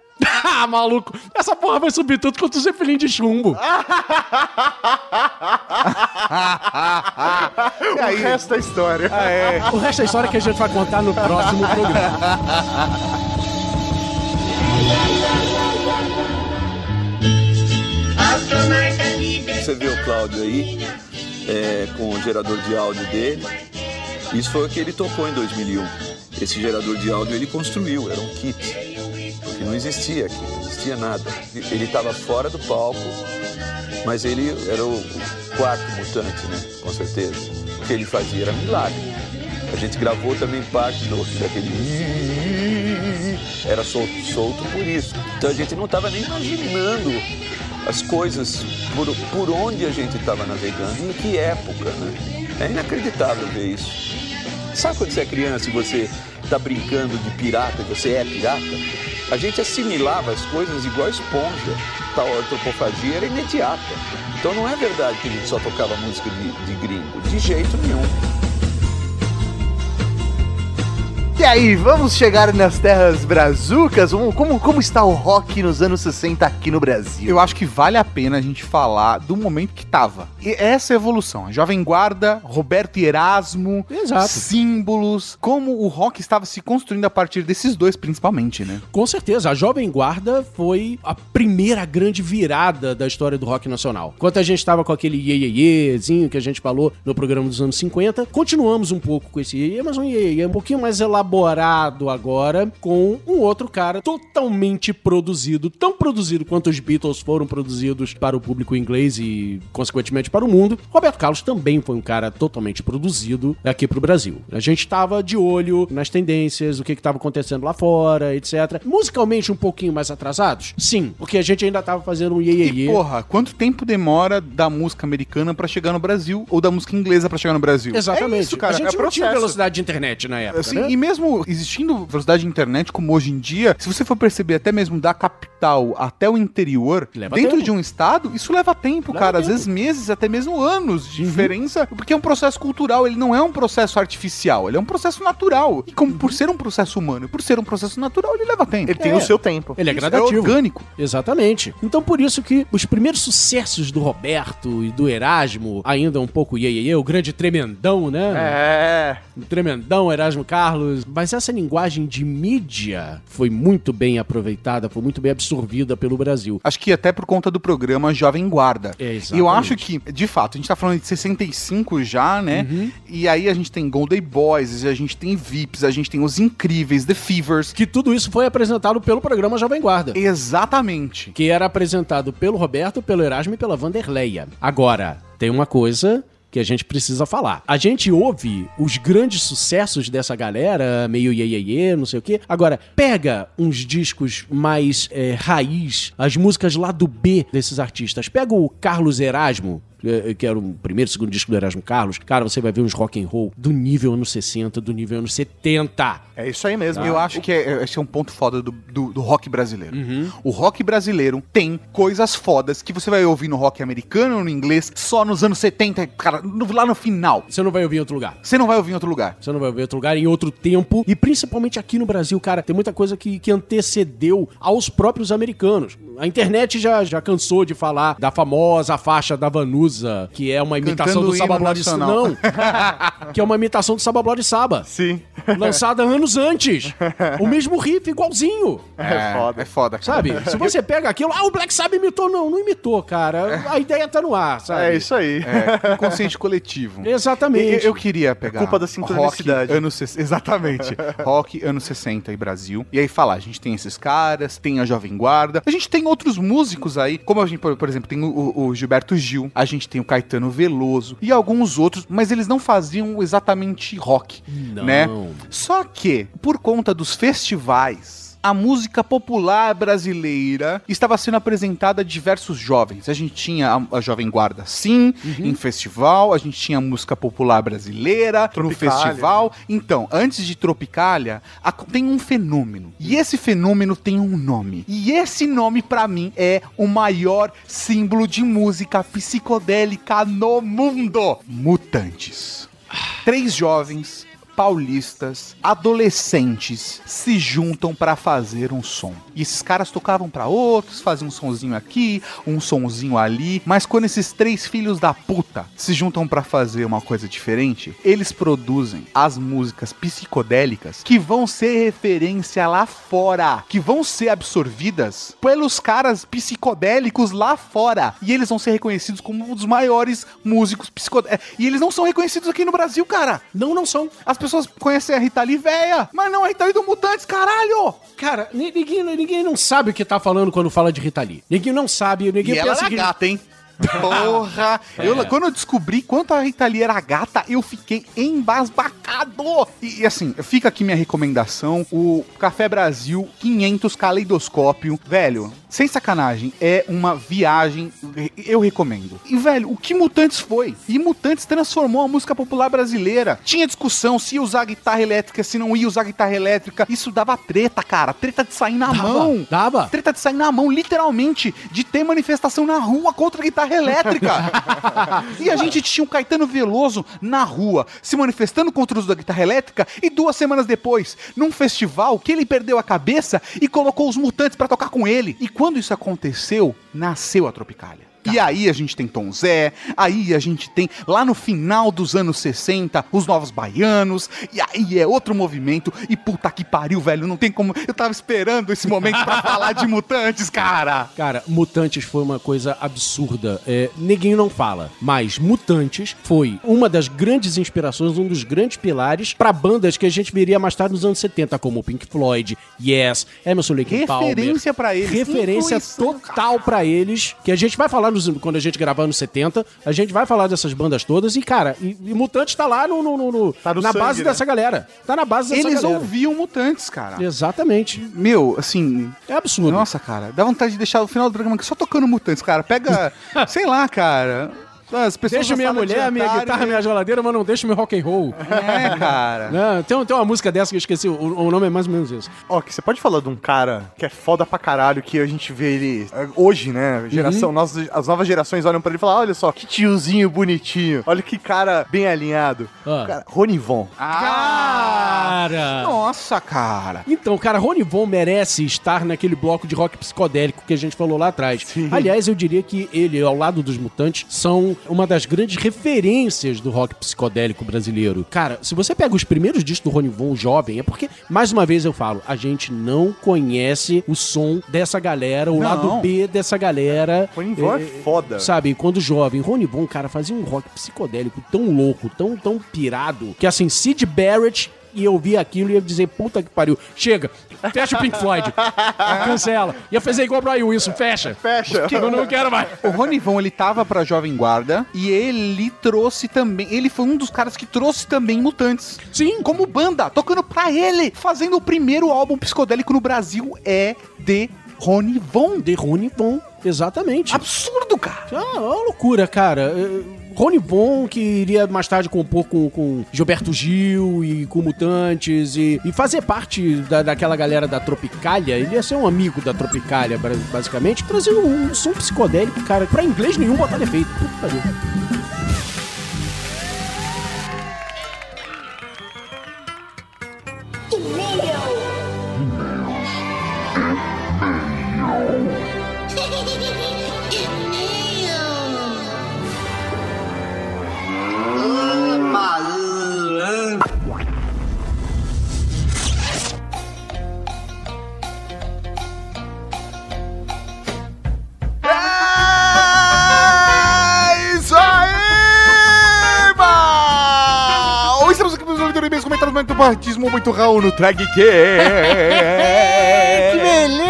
S3: Ah, maluco, essa porra vai subir tudo quanto o Zeppelin de chumbo.
S2: E aí? O resto da história.
S1: Ah, é.
S3: O resto da história que a gente vai contar no próximo programa.
S10: Você vê o Cláudio aí, é, com o gerador de áudio dele. Isso foi o que ele tocou em 2001. Esse gerador de áudio ele construiu, era um kit. Porque não existia aqui, não existia nada. Ele estava fora do palco, mas ele era o quarto mutante, né? Com certeza. O que ele fazia era milagre. A gente gravou também parte do, daquele. Era solto, solto por isso. Então a gente não estava nem imaginando as coisas por, por onde a gente estava navegando em que época, né? É inacreditável ver isso. Sabe quando você é criança e você está brincando de pirata e você é pirata? A gente assimilava as coisas igual esponja. Tal antropofagia era imediata. Então não é verdade que a gente só tocava música de, de gringo. De jeito nenhum.
S2: E aí, vamos chegar nas terras brazucas? Como, como está o rock nos anos 60 aqui no Brasil?
S1: Eu acho que vale a pena a gente falar do momento que tava. E essa evolução, a Jovem Guarda, Roberto Erasmo,
S3: Exato.
S1: símbolos, como o rock estava se construindo a partir desses dois, principalmente, né?
S3: Com certeza, a Jovem Guarda foi a primeira grande virada da história do rock nacional. Enquanto a gente estava com aquele iê, iê, iêzinho que a gente falou no programa dos anos 50, continuamos um pouco com esse iê, iê, mas um iê, iê um pouquinho mais elaborado agora, com um outro cara totalmente produzido, tão produzido quanto os Beatles foram produzidos para o público inglês e, consequentemente, para o mundo. Roberto Carlos também foi um cara totalmente produzido aqui pro Brasil. A gente estava de olho nas tendências, o que estava acontecendo lá fora, etc. Musicalmente um pouquinho mais atrasados? Sim, porque a gente ainda estava fazendo um iê, iê,
S1: E porra, quanto tempo demora da música americana pra chegar no Brasil ou da música inglesa pra chegar no Brasil?
S3: Exatamente.
S1: É isso, cara.
S3: a gente
S1: é
S3: não tinha
S1: processo.
S3: velocidade de internet na época,
S1: Assim,
S3: né?
S1: E mesmo existindo velocidade de internet como hoje em dia, se você for perceber até mesmo da capital até o interior,
S3: Leva
S1: dentro
S3: tempo.
S1: de um estado, isso leva tempo,
S3: Leva
S1: cara. Às
S3: tempo. Uhum.
S1: vezes meses, até mesmo anos de diferença, porque é um processo cultural, ele não é um processo artificial, ele é um processo natural. E como por ser um processo humano e por ser um processo natural, ele leva tempo.
S2: Ele tem
S3: É.
S2: o seu tempo.
S3: Ele é
S1: Isso
S3: gradativo.
S1: É orgânico.
S3: Exatamente. Então por isso que os primeiros sucessos do Roberto e do Erasmo, ainda um pouco iê, iê, iê, o grande tremendão, né?
S2: É.
S3: O tremendão Erasmo Carlos. Mas essa linguagem de mídia foi muito bem aproveitada, foi muito bem absorvida pelo Brasil.
S1: Acho que até por conta do programa Jovem Guarda.
S3: É,
S1: E eu
S3: exatamente.
S1: acho que, de fato, a gente tá falando de 65 já, né?
S3: Uhum.
S1: E aí a gente tem Golden Boys, a gente tem Vips, a gente tem Os Incríveis, The Fevers.
S3: Que tudo isso foi apresentado pelo programa Jovem Guarda.
S1: Exatamente.
S3: que era apresentado pelo Roberto, pelo Erasmo e pela Vanderleia. Agora, tem uma coisa que a gente precisa falar. A gente ouve os grandes sucessos dessa galera, meio iê, iê, iê, não sei o quê. Agora, pega uns discos mais é, raiz, as músicas lá do B desses artistas. Pega o Carlos Erasmo, que era o primeiro, segundo disco do Erasmo Carlos. Cara, você vai ver uns rock and roll do nível anos 60, do nível anos 70.
S2: É isso aí mesmo.
S1: Eu acho que é, esse é um ponto foda do, do, do rock brasileiro.
S3: Uhum.
S1: O rock brasileiro tem coisas fodas que você vai ouvir no rock americano ou no inglês só nos anos 70, cara, no- lá no final.
S3: Você não vai ouvir em outro lugar.
S1: Você não vai ouvir em outro lugar.
S3: Você não vai ver outro lugar em outro tempo. E principalmente aqui no Brasil, cara, tem muita coisa que, que antecedeu aos próprios americanos. A internet já, já cansou de falar da famosa faixa da Vanusa, que é uma imitação
S1: Cantando
S3: do Saba Blood
S1: nacional.
S3: Não. que é uma imitação do Saba Blood Saba.
S2: Sim.
S3: lançada anos antes. O mesmo riff, igualzinho.
S1: É, foda. É foda, cara.
S3: Sabe? Se você pega aquilo, ah, o Black Sabbath imitou. Não, não imitou, cara. A ideia tá no ar, sabe?
S2: É isso aí.
S1: É, inconsciente coletivo.
S3: Exatamente.
S1: Eu, eu queria pegar.
S2: culpa da
S1: rock
S2: sincronicidade.
S1: anos, ses- exatamente. rock anos 60 e Brasil. E aí falar, a gente tem esses caras, tem a Jovem Guarda, a gente tem outros músicos aí, como a gente, por, exemplo, tem o, o- o Gilberto Gil, a gente tem o Caetano Veloso e alguns outros, mas eles não faziam exatamente rock,
S3: Não.
S1: né? Só que, por conta dos festivais, a música popular brasileira estava sendo apresentada a diversos jovens. A gente tinha a, a Jovem Guarda, sim, em festival, a gente tinha a música popular brasileira no
S2: Tropicália.
S1: festival. Então, antes de Tropicália, a- tem um fenômeno. E esse fenômeno tem um nome. E esse nome, pra mim, é o maior símbolo de música psicodélica no mundo: Mutantes. Três jovens paulistas, adolescentes se juntam pra fazer um som. E esses caras tocavam pra outros, faziam um sonzinho aqui, um sonzinho ali, mas quando esses três filhos da puta se juntam pra fazer uma coisa diferente, eles produzem as músicas psicodélicas que vão ser referência lá fora, que vão ser absorvidas pelos caras psicodélicos lá fora. E eles vão ser reconhecidos como um dos maiores músicos psicodélicos. E eles não são reconhecidos aqui no Brasil, cara.
S3: Não, não são.
S1: As pessoas conhecem a Rita Lee véia, mas não a Rita Lee do Mutantes, caralho!
S3: Cara, ni- ninguém, ninguém não sabe o que tá falando quando fala de Rita Lee. Ninguém não sabe, ninguém
S1: E ela
S3: pensa
S1: era
S3: que...
S1: gata, hein? Porra! Eu, quando eu descobri quanto a Rita Lee era gata, eu fiquei embasbacado! E, e assim, fica aqui minha recomendação: o Café Brasil 500 Caleidoscópio. Velho, sem sacanagem, é uma viagem. Eu recomendo. E, velho, o que Mutantes foi? E Mutantes transformou a música popular brasileira. Tinha discussão se ia usar guitarra elétrica, se não ia usar guitarra elétrica. Isso dava treta, cara. Treta de sair na
S3: Dava,
S1: mão.
S3: dava.
S1: Treta de sair na mão, literalmente, de ter manifestação na rua contra a guitarra elétrica. e a gente tinha o Caetano Veloso na rua, se manifestando contra o uso da guitarra elétrica, e duas semanas depois, num festival, que ele perdeu a cabeça e colocou os mutantes pra tocar com ele. E quando isso aconteceu, nasceu a Tropicália. E aí a gente tem Tom Zé, aí a gente tem lá no final dos anos 60 os Novos Baianos, e aí é outro movimento, e puta que pariu, velho, não tem como. Eu tava esperando esse momento pra falar de mutantes, cara.
S3: Cara, Mutantes foi uma coisa absurda. É, ninguém não fala, mas Mutantes foi uma das grandes inspirações, um dos grandes pilares pra bandas que a gente veria mais tarde nos anos 70, como Pink Floyd, Yes, Emerson Lake Palmer.
S1: Referência pra eles.
S3: Referência total pra eles, que a gente vai falar nos- quando a gente gravar nos 70, a gente vai falar dessas bandas todas e, cara, e, e Mutantes tá lá no, no- no-
S2: Tá
S3: na
S2: sangue,
S3: base
S2: né?
S3: dessa galera. Tá na base dessa
S1: Eles
S3: galera.
S1: ouviam mutantes, cara.
S3: Exatamente.
S1: Meu, assim,
S3: É absurdo.
S1: Nossa, cara, dá vontade de deixar o final do programa aqui só tocando mutantes, cara. Pega, sei lá, cara. As pessoas
S3: Deixa
S1: na
S3: minha mulher, minha guitarra,
S1: e-
S3: minha geladeira, mas não deixa meu rock and roll.
S1: É, cara.
S3: Não, tem, tem uma música dessa que eu esqueci, o, o nome é mais ou menos isso.
S2: Ó, que você pode falar de um cara que é foda pra caralho, que a gente vê ele é, hoje, né? Geração, nós- as novas gerações olham pra ele e falam: olha só, que tiozinho bonitinho, olha que cara bem alinhado.
S3: Ah.
S2: Cara, Ronivon.
S3: Cara!
S1: Nossa, cara.
S3: Então, cara, Rony Von merece estar naquele bloco de rock psicodélico que a gente falou lá atrás. Aliás, eu diria que ele, ao lado dos Mutantes, são uma das grandes referências do rock psicodélico brasileiro. Cara, se você pega os primeiros discos do Rony Von jovem, é porque, mais uma vez eu falo, a gente não conhece o som dessa galera, o
S1: Não.
S3: lado B dessa galera.
S2: Ronivon é, foda.
S3: Sabe, quando jovem, Rony Von, cara, fazia um rock psicodélico tão louco, tão, tão pirado, que assim, Sid Barrett e eu via aquilo e ia dizer, puta que pariu, chega, fecha o Pink Floyd, cancela. Ia fazer igual o Brian Wilson, fecha.
S2: Fecha.
S3: Eu não quero mais.
S1: O Ronivon, ele tava pra Jovem Guarda e ele trouxe também. Ele foi um dos caras que trouxe também Mutantes.
S3: Sim.
S1: Como banda, tocando pra ele. Fazendo o primeiro álbum psicodélico no Brasil é de Ronivon.
S3: De Rony Von, exatamente.
S1: Absurdo, cara.
S3: Ah, é uma loucura, cara. É, Rony Bon, que iria mais tarde compor com, com Gilberto Gil e com Mutantes e, e fazer parte da, daquela galera da Tropicália. Ele ia ser um amigo da Tropicália, basicamente, trazendo um, um som psicodélico, cara, pra inglês nenhum botar defeito. Puta
S1: comentários muito batismo, muito Raul no Track
S2: Que beleza,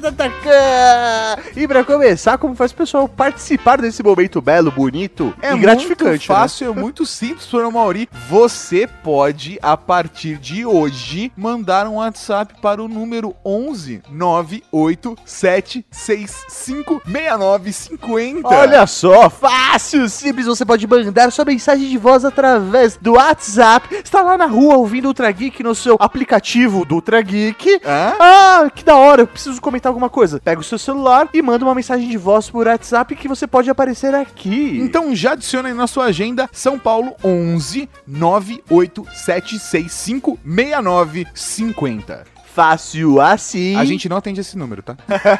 S2: Tatacan! E pra começar, como faz o pessoal participar desse momento belo, bonito
S1: É
S2: e gratificante?
S1: muito fácil, é muito simples, Sr. Mauri. Você pode, a partir de hoje, mandar um WhatsApp para o número 11 98765 6950.
S2: Né? Olha só, fácil, simples, você pode mandar sua mensagem de voz através do WhatsApp. Está lá na rua ouvindo Ultra Geek no seu aplicativo do Ultra Geek.
S1: Hã?
S2: Ah, que da hora, eu preciso comentar alguma coisa. Pega o seu celular e manda uma mensagem de voz por WhatsApp que você pode aparecer aqui.
S1: Então já adiciona aí na sua agenda São Paulo 11 98765 6950.
S2: Fácil assim.
S1: A gente não atende esse número, tá?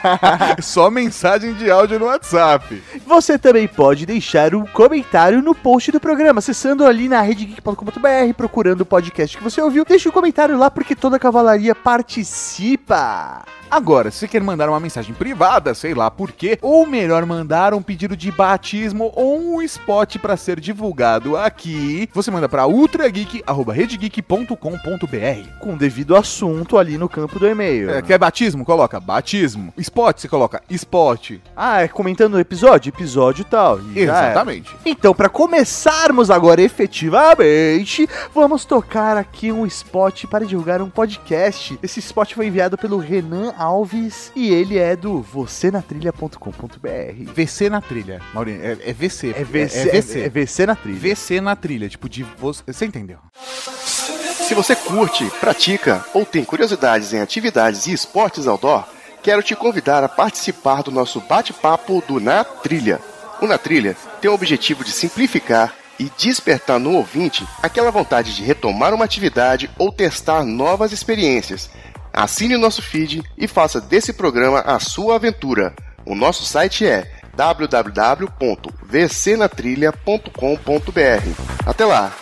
S1: Só mensagem de áudio no WhatsApp.
S2: Você também pode deixar um comentário no post do programa, acessando ali na redegeek.com.br, procurando o podcast que você ouviu. Deixe um comentário lá porque toda a cavalaria participa.
S1: Agora, se você quer mandar uma mensagem privada, sei lá por quê, ou melhor, mandar um pedido de batismo ou um spot para ser divulgado aqui, você manda para ultrageek@redegeek.com.br.
S2: Com devido assunto ali no campo do e-mail.
S1: É, quer batismo? Coloca batismo. Spot, você coloca spot.
S2: Ah, é comentando o episódio? Episódio tal. E.
S1: Exatamente.
S2: Então, para começarmos agora efetivamente, vamos tocar aqui um spot para divulgar um podcast. Esse spot foi enviado pelo Renan Alves e ele é do vocênatrilha.com.br.
S1: VC na trilha. Maurinho, é, é VC.
S2: É VC,
S1: É, VC.
S2: é VC na trilha.
S1: VC na trilha, tipo de você. Você entendeu?
S11: Se você curte, pratica ou tem curiosidades em atividades e esportes outdoor, quero te convidar a participar do nosso bate-papo do Na Trilha. O Na Trilha tem o objetivo de simplificar e despertar no ouvinte aquela vontade de retomar uma atividade ou testar novas experiências. Assine o nosso feed e faça desse programa a sua aventura. O nosso site é www.vcnatrilha.com.br. Até lá!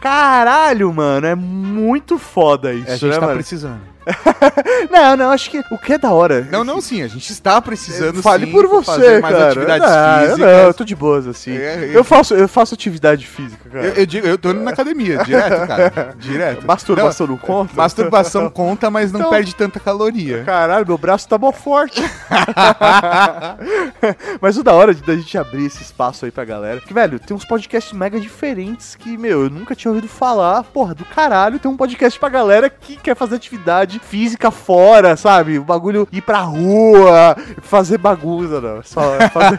S2: Caralho, mano, é muito foda isso,
S1: É, a gente
S2: né,
S1: tá
S2: mano?
S1: precisando.
S2: Não, não, acho que o que é da hora.
S1: Não, não, sim, a gente está precisando
S2: Fale
S1: sim,
S2: por você, cara.
S1: atividades
S2: não, eu. Não, eu tô de boas assim.
S1: É,
S2: eu, faço, eu faço atividade física, cara.
S1: Eu, eu digo, eu tô indo na academia, direto, cara. Direto.
S2: Masturbação não conta?
S1: Masturbação conta, mas não
S2: Então-
S1: perde tanta caloria.
S2: Caralho, meu braço tá mó forte. Mas o da hora de da gente abrir esse espaço aí pra galera. Que, velho, tem uns podcasts mega diferentes que, meu, eu nunca tinha ouvido falar. Porra, do caralho, tem um podcast pra galera que quer fazer atividade física fora, sabe? O bagulho ir pra rua, fazer bagunça, não. Só fazer...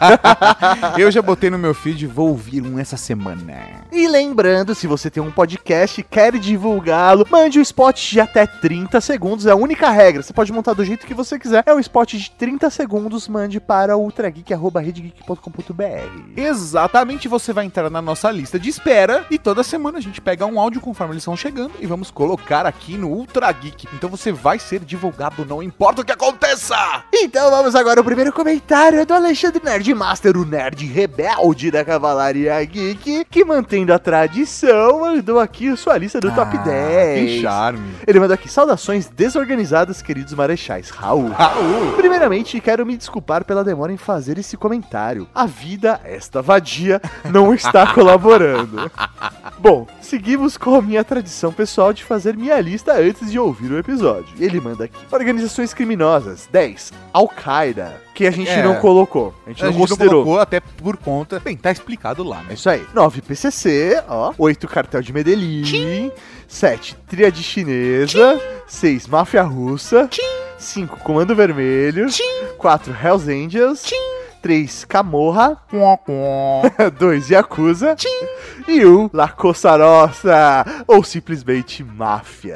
S1: Eu já botei no meu feed, vou ouvir um essa semana.
S2: E lembrando, se você tem um podcast e quer divulgá-lo, mande um spot de até 30 segundos. É a única regra. Você pode montar do jeito que você quiser. É um spot de 30 segundos. Mande para ultrageek.redgeek.com.br.
S1: Exatamente, você vai entrar na nossa lista de espera e toda semana a gente pega um áudio conforme eles estão chegando e vamos colocar aqui no Ultra Geek. Então você vai ser divulgado, não importa o que aconteça!
S2: Então vamos agora ao primeiro comentário do Alexandre Nerdmaster, o nerd rebelde da Cavalaria Geek, que mantendo a tradição, mandou aqui sua lista do top 10.
S1: Que charme.
S2: Ele mandou aqui, saudações desorganizadas, queridos marechais. Raul.
S1: Raul.
S2: Primeiramente, quero me desculpar pela demora em fazer esse comentário. A vida, esta vadia, não está colaborando. Bom, seguimos com a minha tradição pessoal de fazer minha lista antes de ouvir o episódio. Ele manda aqui: Organizações criminosas, 10. Al-Qaeda, que a gente
S1: É.
S2: não colocou. A gente
S1: A
S2: não
S1: gente não
S2: considerou.
S1: colocou até por conta. Bem, tá explicado lá,
S2: É
S1: né?
S2: isso aí. 9 PCC, ó. 8 Cartel de Medellín. 7 Tríade Chinesa. 6 Máfia Russa. 5 Comando Vermelho. 4 Hells Angels. 3 Camorra. 2 Yakuza. E 1 La Costa Nossa. Ou simplesmente Máfia.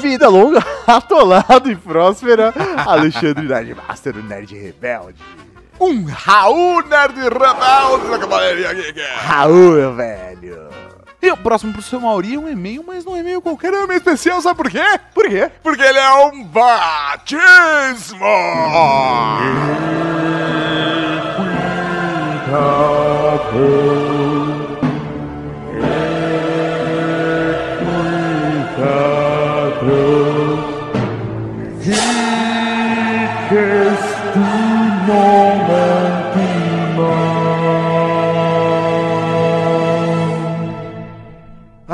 S2: Vida longa, atolado e próspera. Alexandre Nerdmaster, o Nerd Rebelde.
S1: Um Raul Nerd Rebelde da Cavalaria Geek.
S2: Raul, meu velho.
S1: E o próximo pro seu Mauri é um e-mail, mas não é e-mail qualquer, é um e-mail especial, sabe por quê?
S2: Por quê?
S1: Porque ele é um batismo! Quinta-feira.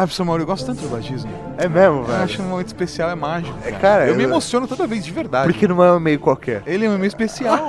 S1: Professor Mauro, eu gosto tanto do batismo.
S2: É mesmo,
S1: Eu
S2: velho?
S1: acho um momento especial, é mágico. Cara,
S2: cara,
S1: eu me
S2: eu-
S1: emociono toda vez, de verdade.
S2: Porque não é um meio qualquer.
S1: Ele é um meio especial.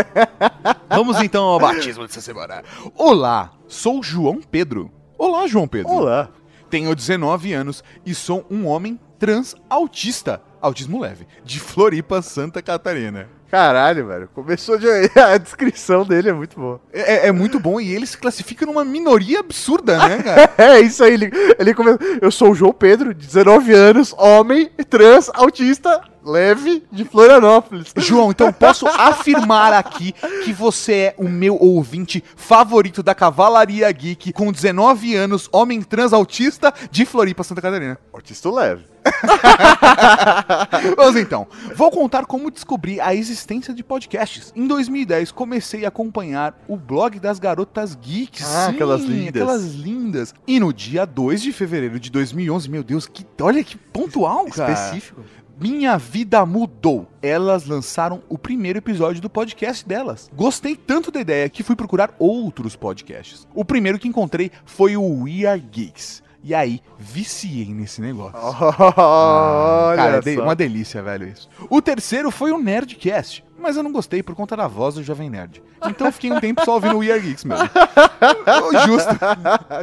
S1: Vamos então ao batismo dessa semana. Olá, sou João Pedro. Olá, João Pedro.
S2: Olá.
S1: Tenho 19 anos e sou um homem trans autista, autismo leve, de Floripa, Santa Catarina.
S2: Caralho, velho. Começou de. A descrição dele é muito boa.
S1: É, é muito bom e ele se classifica numa minoria absurda, né, cara?
S2: É isso aí. Ele, ele começou. Eu sou o João Pedro, 19 anos, homem, trans, autista, leve, de Florianópolis.
S1: João, então posso afirmar aqui que você é o meu ouvinte favorito da Cavalaria Geek, com 19 anos, homem trans autista de Floripa, Santa Catarina.
S2: Autista leve.
S1: Vamos então. Vou contar como descobri a existência de podcasts. Em 2010, comecei a acompanhar o blog das garotas geeks.
S2: Ah, aquelas lindas.
S1: Aquelas lindas. E no dia 2 de fevereiro de 2011, meu Deus, que olha que pontual, cara.
S2: Específico.
S1: Minha vida mudou. Elas lançaram o primeiro episódio do podcast delas. Gostei tanto da ideia que fui procurar outros podcasts. O primeiro que encontrei foi o We Are Geeks. E aí, viciei nesse negócio.
S2: Olha
S1: Cara, de-
S2: só.
S1: uma delícia, velho, isso. O terceiro foi o Nerdcast, mas eu não gostei por conta da voz do Jovem Nerd. Então eu fiquei um tempo só ouvindo o We Are Geeks mesmo. Justo.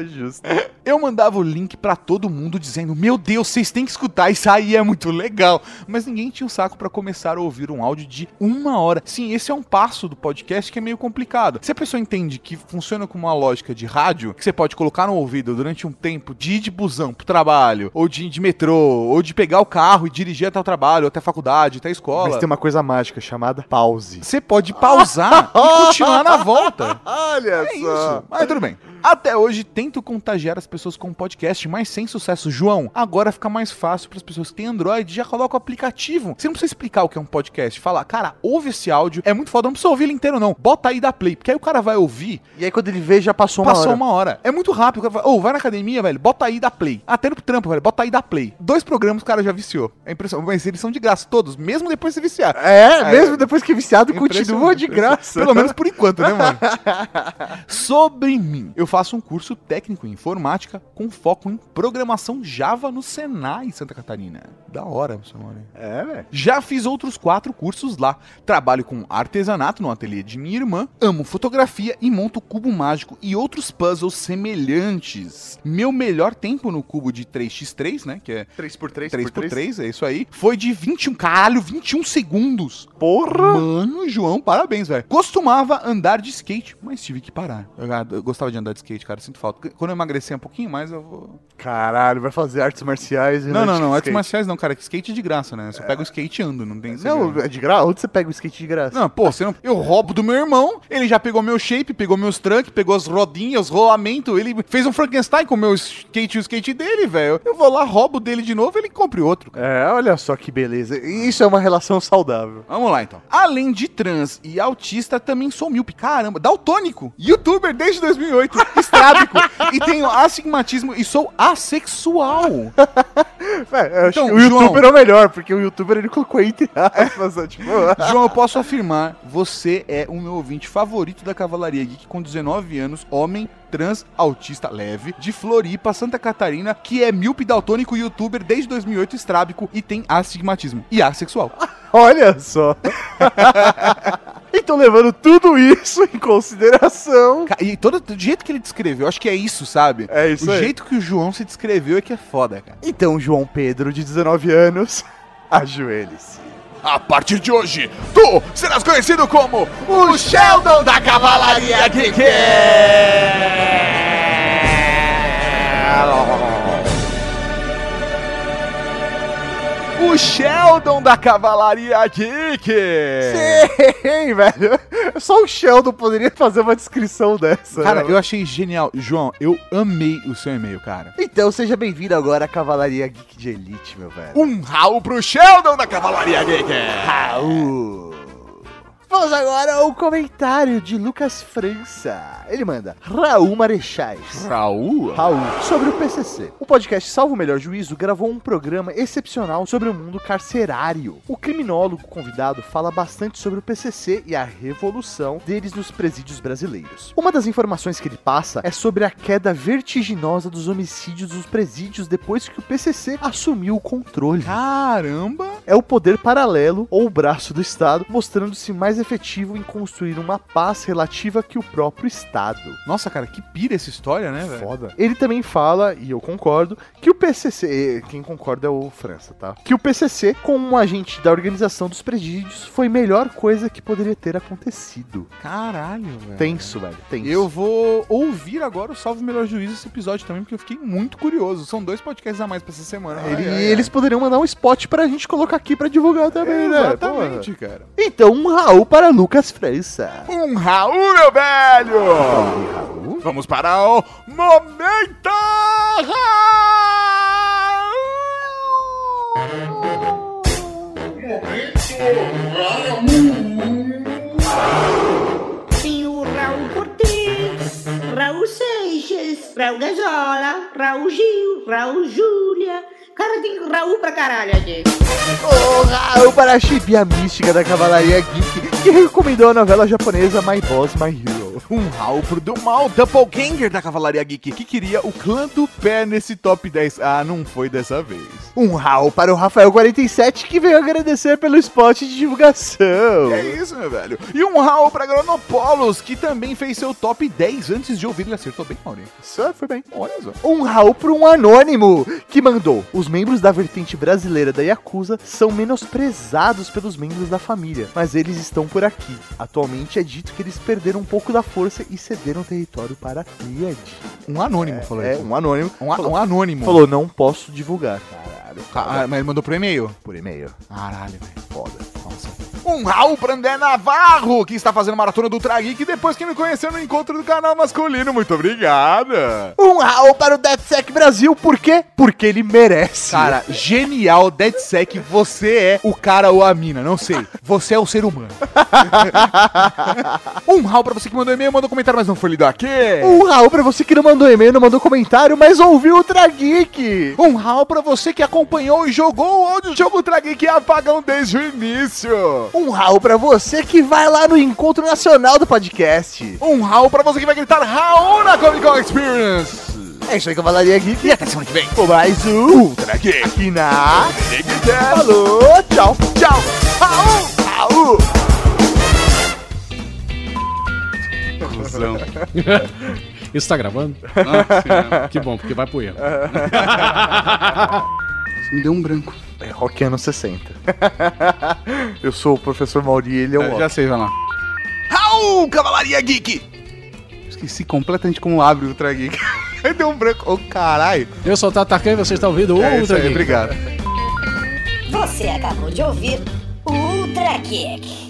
S2: Justo.
S1: Eu mandava o link pra todo mundo dizendo: Meu Deus, vocês têm que escutar, isso aí é muito legal. Mas ninguém tinha o saco pra começar a ouvir um áudio de uma hora. Sim, esse é um passo do podcast que é meio complicado. Se a pessoa entende que funciona com uma lógica de rádio, que você pode colocar no ouvido durante um tempo de ir de busão pro trabalho, ou de, de metrô, ou de pegar o carro e dirigir até o trabalho, até a faculdade, até a escola.
S2: Mas tem uma coisa mágica chamada pause.
S1: Você pode pausar e continuar na volta.
S2: Olha
S1: É isso. Mas tudo bem. Até hoje tento contagiar as pessoas com um podcast, mas sem sucesso. João, agora fica mais fácil para as pessoas que têm Android, já coloca o aplicativo. Você não precisa explicar o que é um podcast. Falar, cara, ouve esse áudio, é muito foda, não precisa ouvir ele inteiro não. Bota aí da play, porque aí o cara vai ouvir,
S2: E aí quando ele vê, já passou uma
S1: passou
S2: hora.
S1: uma hora. É muito rápido. O cara fala, Ô, vai na academia, velho, bota aí da play. Até no trampo, velho, bota aí da play. Dois programas o cara já viciou. É impressionante. Mas eles são de graça, todos, mesmo depois de se viciar.
S2: É,
S1: É,
S2: mesmo depois que é viciado, continua de graça.
S1: Pelo menos por enquanto, né, mano? Sobre mim. Eu faço um curso técnico em informática com foco em programação Java no Senai, Santa Catarina. Da hora, seu Maurício.
S2: É, velho.
S1: Já fiz outros quatro cursos lá. Trabalho com artesanato no ateliê de minha irmã, amo fotografia e monto cubo mágico e outros puzzles semelhantes. Meu melhor tempo no cubo de 3x3, né, que é
S2: 3x3,
S1: 3x3, é isso aí. Foi de 21, caralho, 21 segundos.
S2: Porra!
S1: Mano, João, parabéns, velho. Costumava andar de skate, mas tive que parar. Eu, eu gostava de andar de skate, cara, sinto falta. Quando eu emagrecer um pouquinho mais, eu vou.
S2: Caralho, vai fazer artes marciais e
S1: Não, não, não, artes
S2: skate.
S1: marciais não, cara, que skate é de graça, né? Você pega o skate e anda, não tem.
S2: Não, é de graça? Onde você pega o skate de graça?
S1: Não, pô, você não... eu roubo do meu irmão, ele já pegou meu shape, pegou meus trunks, pegou as rodinhas, rolamento, ele fez um Frankenstein com o meu skate e o skate dele, velho. Eu vou lá, roubo dele de novo, ele compre outro. cara.
S2: É, olha só que beleza. Isso é uma relação saudável.
S1: Vamos lá, então. Além de trans e autista, também sou míope. Caramba, daltônico, youtuber desde 2008, estrábico, e tenho astigmatismo e sou assexual.
S2: É, eu acho
S1: Então,
S2: que o
S1: João-
S2: youtuber é o melhor, porque o youtuber ele colocou entre aspas, tipo...
S1: João, eu posso afirmar, você é o meu ouvinte favorito da Cavalaria Geek com 19 anos, homem, trans, autista leve, de Floripa, Santa Catarina, que é míope daltônico youtuber desde 2008, estrábico e tem astigmatismo e assexual.
S2: Olha só. então, levando tudo isso em consideração...
S1: E todo do jeito que ele descreveu, acho que é isso, sabe?
S2: É isso
S1: O
S2: aí.
S1: jeito que o João se descreveu é que é foda, cara.
S2: Então, João Pedro, de 19 anos, ajoelhe-se.
S1: A partir de hoje, tu serás conhecido como o Sheldon da Cavalaria Geek! O Sheldon da Cavalaria Geek!
S2: Sim, velho. Só o Sheldon poderia fazer uma descrição dessa.
S1: Cara,
S2: né?
S1: eu achei genial. João, eu amei o seu e-mail, cara.
S2: Então, seja bem-vindo agora à Cavalaria Geek de Elite, meu velho.
S1: Um Raul pro Sheldon da Cavalaria Geek!
S2: Raul. Vamos agora ao comentário de Lucas França. Ele manda Raul Marechais.
S1: Raul?
S2: Raul, sobre o PCC. O podcast Salvo o Melhor Juízo gravou um programa excepcional sobre o mundo carcerário. O criminólogo convidado fala bastante sobre o PCC e a revolução deles nos presídios brasileiros. Uma das informações que ele passa é sobre a queda vertiginosa dos homicídios nos presídios depois que o PCC assumiu o controle.
S1: Caramba!
S2: É o poder paralelo ou o braço do Estado mostrando-se mais efetivo em construir uma paz relativa que o próprio Estado.
S1: Nossa, cara, que pira essa história, né, velho?
S2: Foda. Ele também fala, e eu concordo, que o PCC, quem concorda é o França, tá? Que o PCC, como um agente da organização dos presídios, foi a melhor coisa que poderia ter acontecido.
S1: Caralho, velho.
S2: Tenso, velho, tenso.
S1: Eu vou ouvir agora o Salve Melhor Juízo esse episódio também, porque eu fiquei muito curioso. São dois podcasts a mais pra essa semana.
S2: Ele-
S1: Ai, ai, ai.
S2: eles poderiam mandar um spot pra gente colocar aqui pra divulgar também, né?
S1: Exatamente, cara.
S2: Então, um Raul para Lucas França.
S1: Um Raul, meu velho! Vamos para o Momento
S12: Tem Raul Seixas, Raul Gazola, Raul Gil, Raul Júlia. Cara, tem Raul pra caralho aqui.
S2: O Raul para a chibia mística da Cavalaria Geek, que recomendou a novela japonesa My Boss, My Hero.
S1: Um Raul pro do mal Doppelganger da Cavalaria Geek, que queria o clã do pé nesse top 10. Ah, não foi dessa vez.
S2: Um Raul para o Rafael47, que veio agradecer pelo spot de divulgação.
S1: É isso, meu velho. E um Raul pra Gronopolos, que também fez seu top 10 antes de ouvir. Ele acertou bem, Maurinho.
S2: Só foi bem.
S1: Olha só.
S2: Um Raul para um anônimo, que mandou. Os membros da vertente brasileira da Yakuza são menosprezados pelos membros da família, mas eles estão por aqui. Atualmente é dito que eles perderam um pouco da força e cederam território para a Triad.
S1: Um anônimo falou
S2: É,
S1: isso.
S2: um anônimo.
S1: Um, a- um anônimo.
S2: Falou, não posso divulgar. Caralho.
S1: Ah, mas ele mandou por e-mail.
S2: Por e-mail.
S1: Caralho, velho. Foda. Um Raul pra André Navarro, que está fazendo maratona do Trageek depois que me conheceu no encontro do canal masculino. Muito obrigada.
S2: Um Raul para o DeadSec Brasil, por quê? Porque ele merece.
S1: Cara, genial, DeadSec, você é o cara ou a mina, não sei. Você é o ser humano. um Raul pra você que mandou e-mail, mandou comentário, mas não foi lido aqui.
S2: Um Raul pra você que não mandou e-mail, não mandou comentário, mas ouviu o Trageek.
S1: Um Raul pra você que acompanhou e jogou o áudio jogo Trageek e apagão desde o início.
S2: Um Raul pra você que vai lá no Encontro Nacional do Podcast.
S1: Um Raul pra você que vai gritar Raul na Comic Con Experience.
S2: É isso aí, Cavalaria Geek.
S1: E até semana que vem.
S2: Com mais um
S1: Ultra Geek.
S2: aqui na...
S1: Falou.
S2: Tchau.
S1: Tchau. Raul. Raul.
S3: Isso tá gravando? que bom, porque vai pro erro.
S1: Me deu um branco.
S2: É Rock anos 60. Eu sou o professor Mauri e ele é o
S1: É, já sei, vai lá. Raul, Cavalaria Geek! Esqueci completamente como abre o Ultra Geek. Deu um branco. Ô, caralho.
S3: Eu sou o Tato Tarkan e você está ouvindo o
S1: É
S3: Ultra
S1: aí,
S3: Geek.
S1: obrigado.
S12: Você acabou de ouvir Ultra Kick.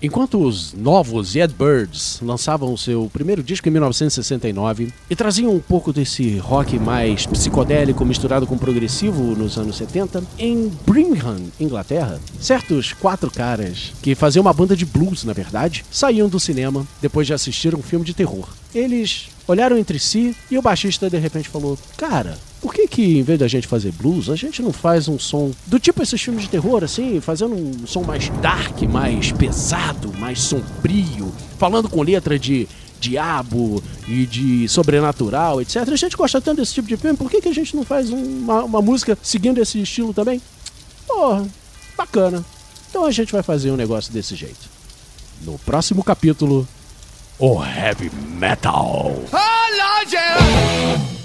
S3: Enquanto os novos Yardbirds lançavam seu primeiro disco em 1969 e traziam um pouco desse rock mais psicodélico misturado com progressivo nos anos 70, em Birmingham, Inglaterra, certos quatro caras que faziam uma banda de blues, na verdade, saíam do cinema depois de assistir um filme de terror. Eles olharam entre si e o baixista de repente falou: Cara, por que que em vez da gente fazer blues, a gente não faz um som do tipo esses filmes de terror, assim, fazendo um som mais dark, mais pesado, mais sombrio, falando com letra de diabo e de sobrenatural, etc. A gente gosta tanto desse tipo de filme, por que, que a gente não faz um- uma, uma música seguindo esse estilo também? Porra, bacana. Então a gente vai fazer um negócio desse jeito. No próximo capítulo, o Heavy Metal.
S1: Gente!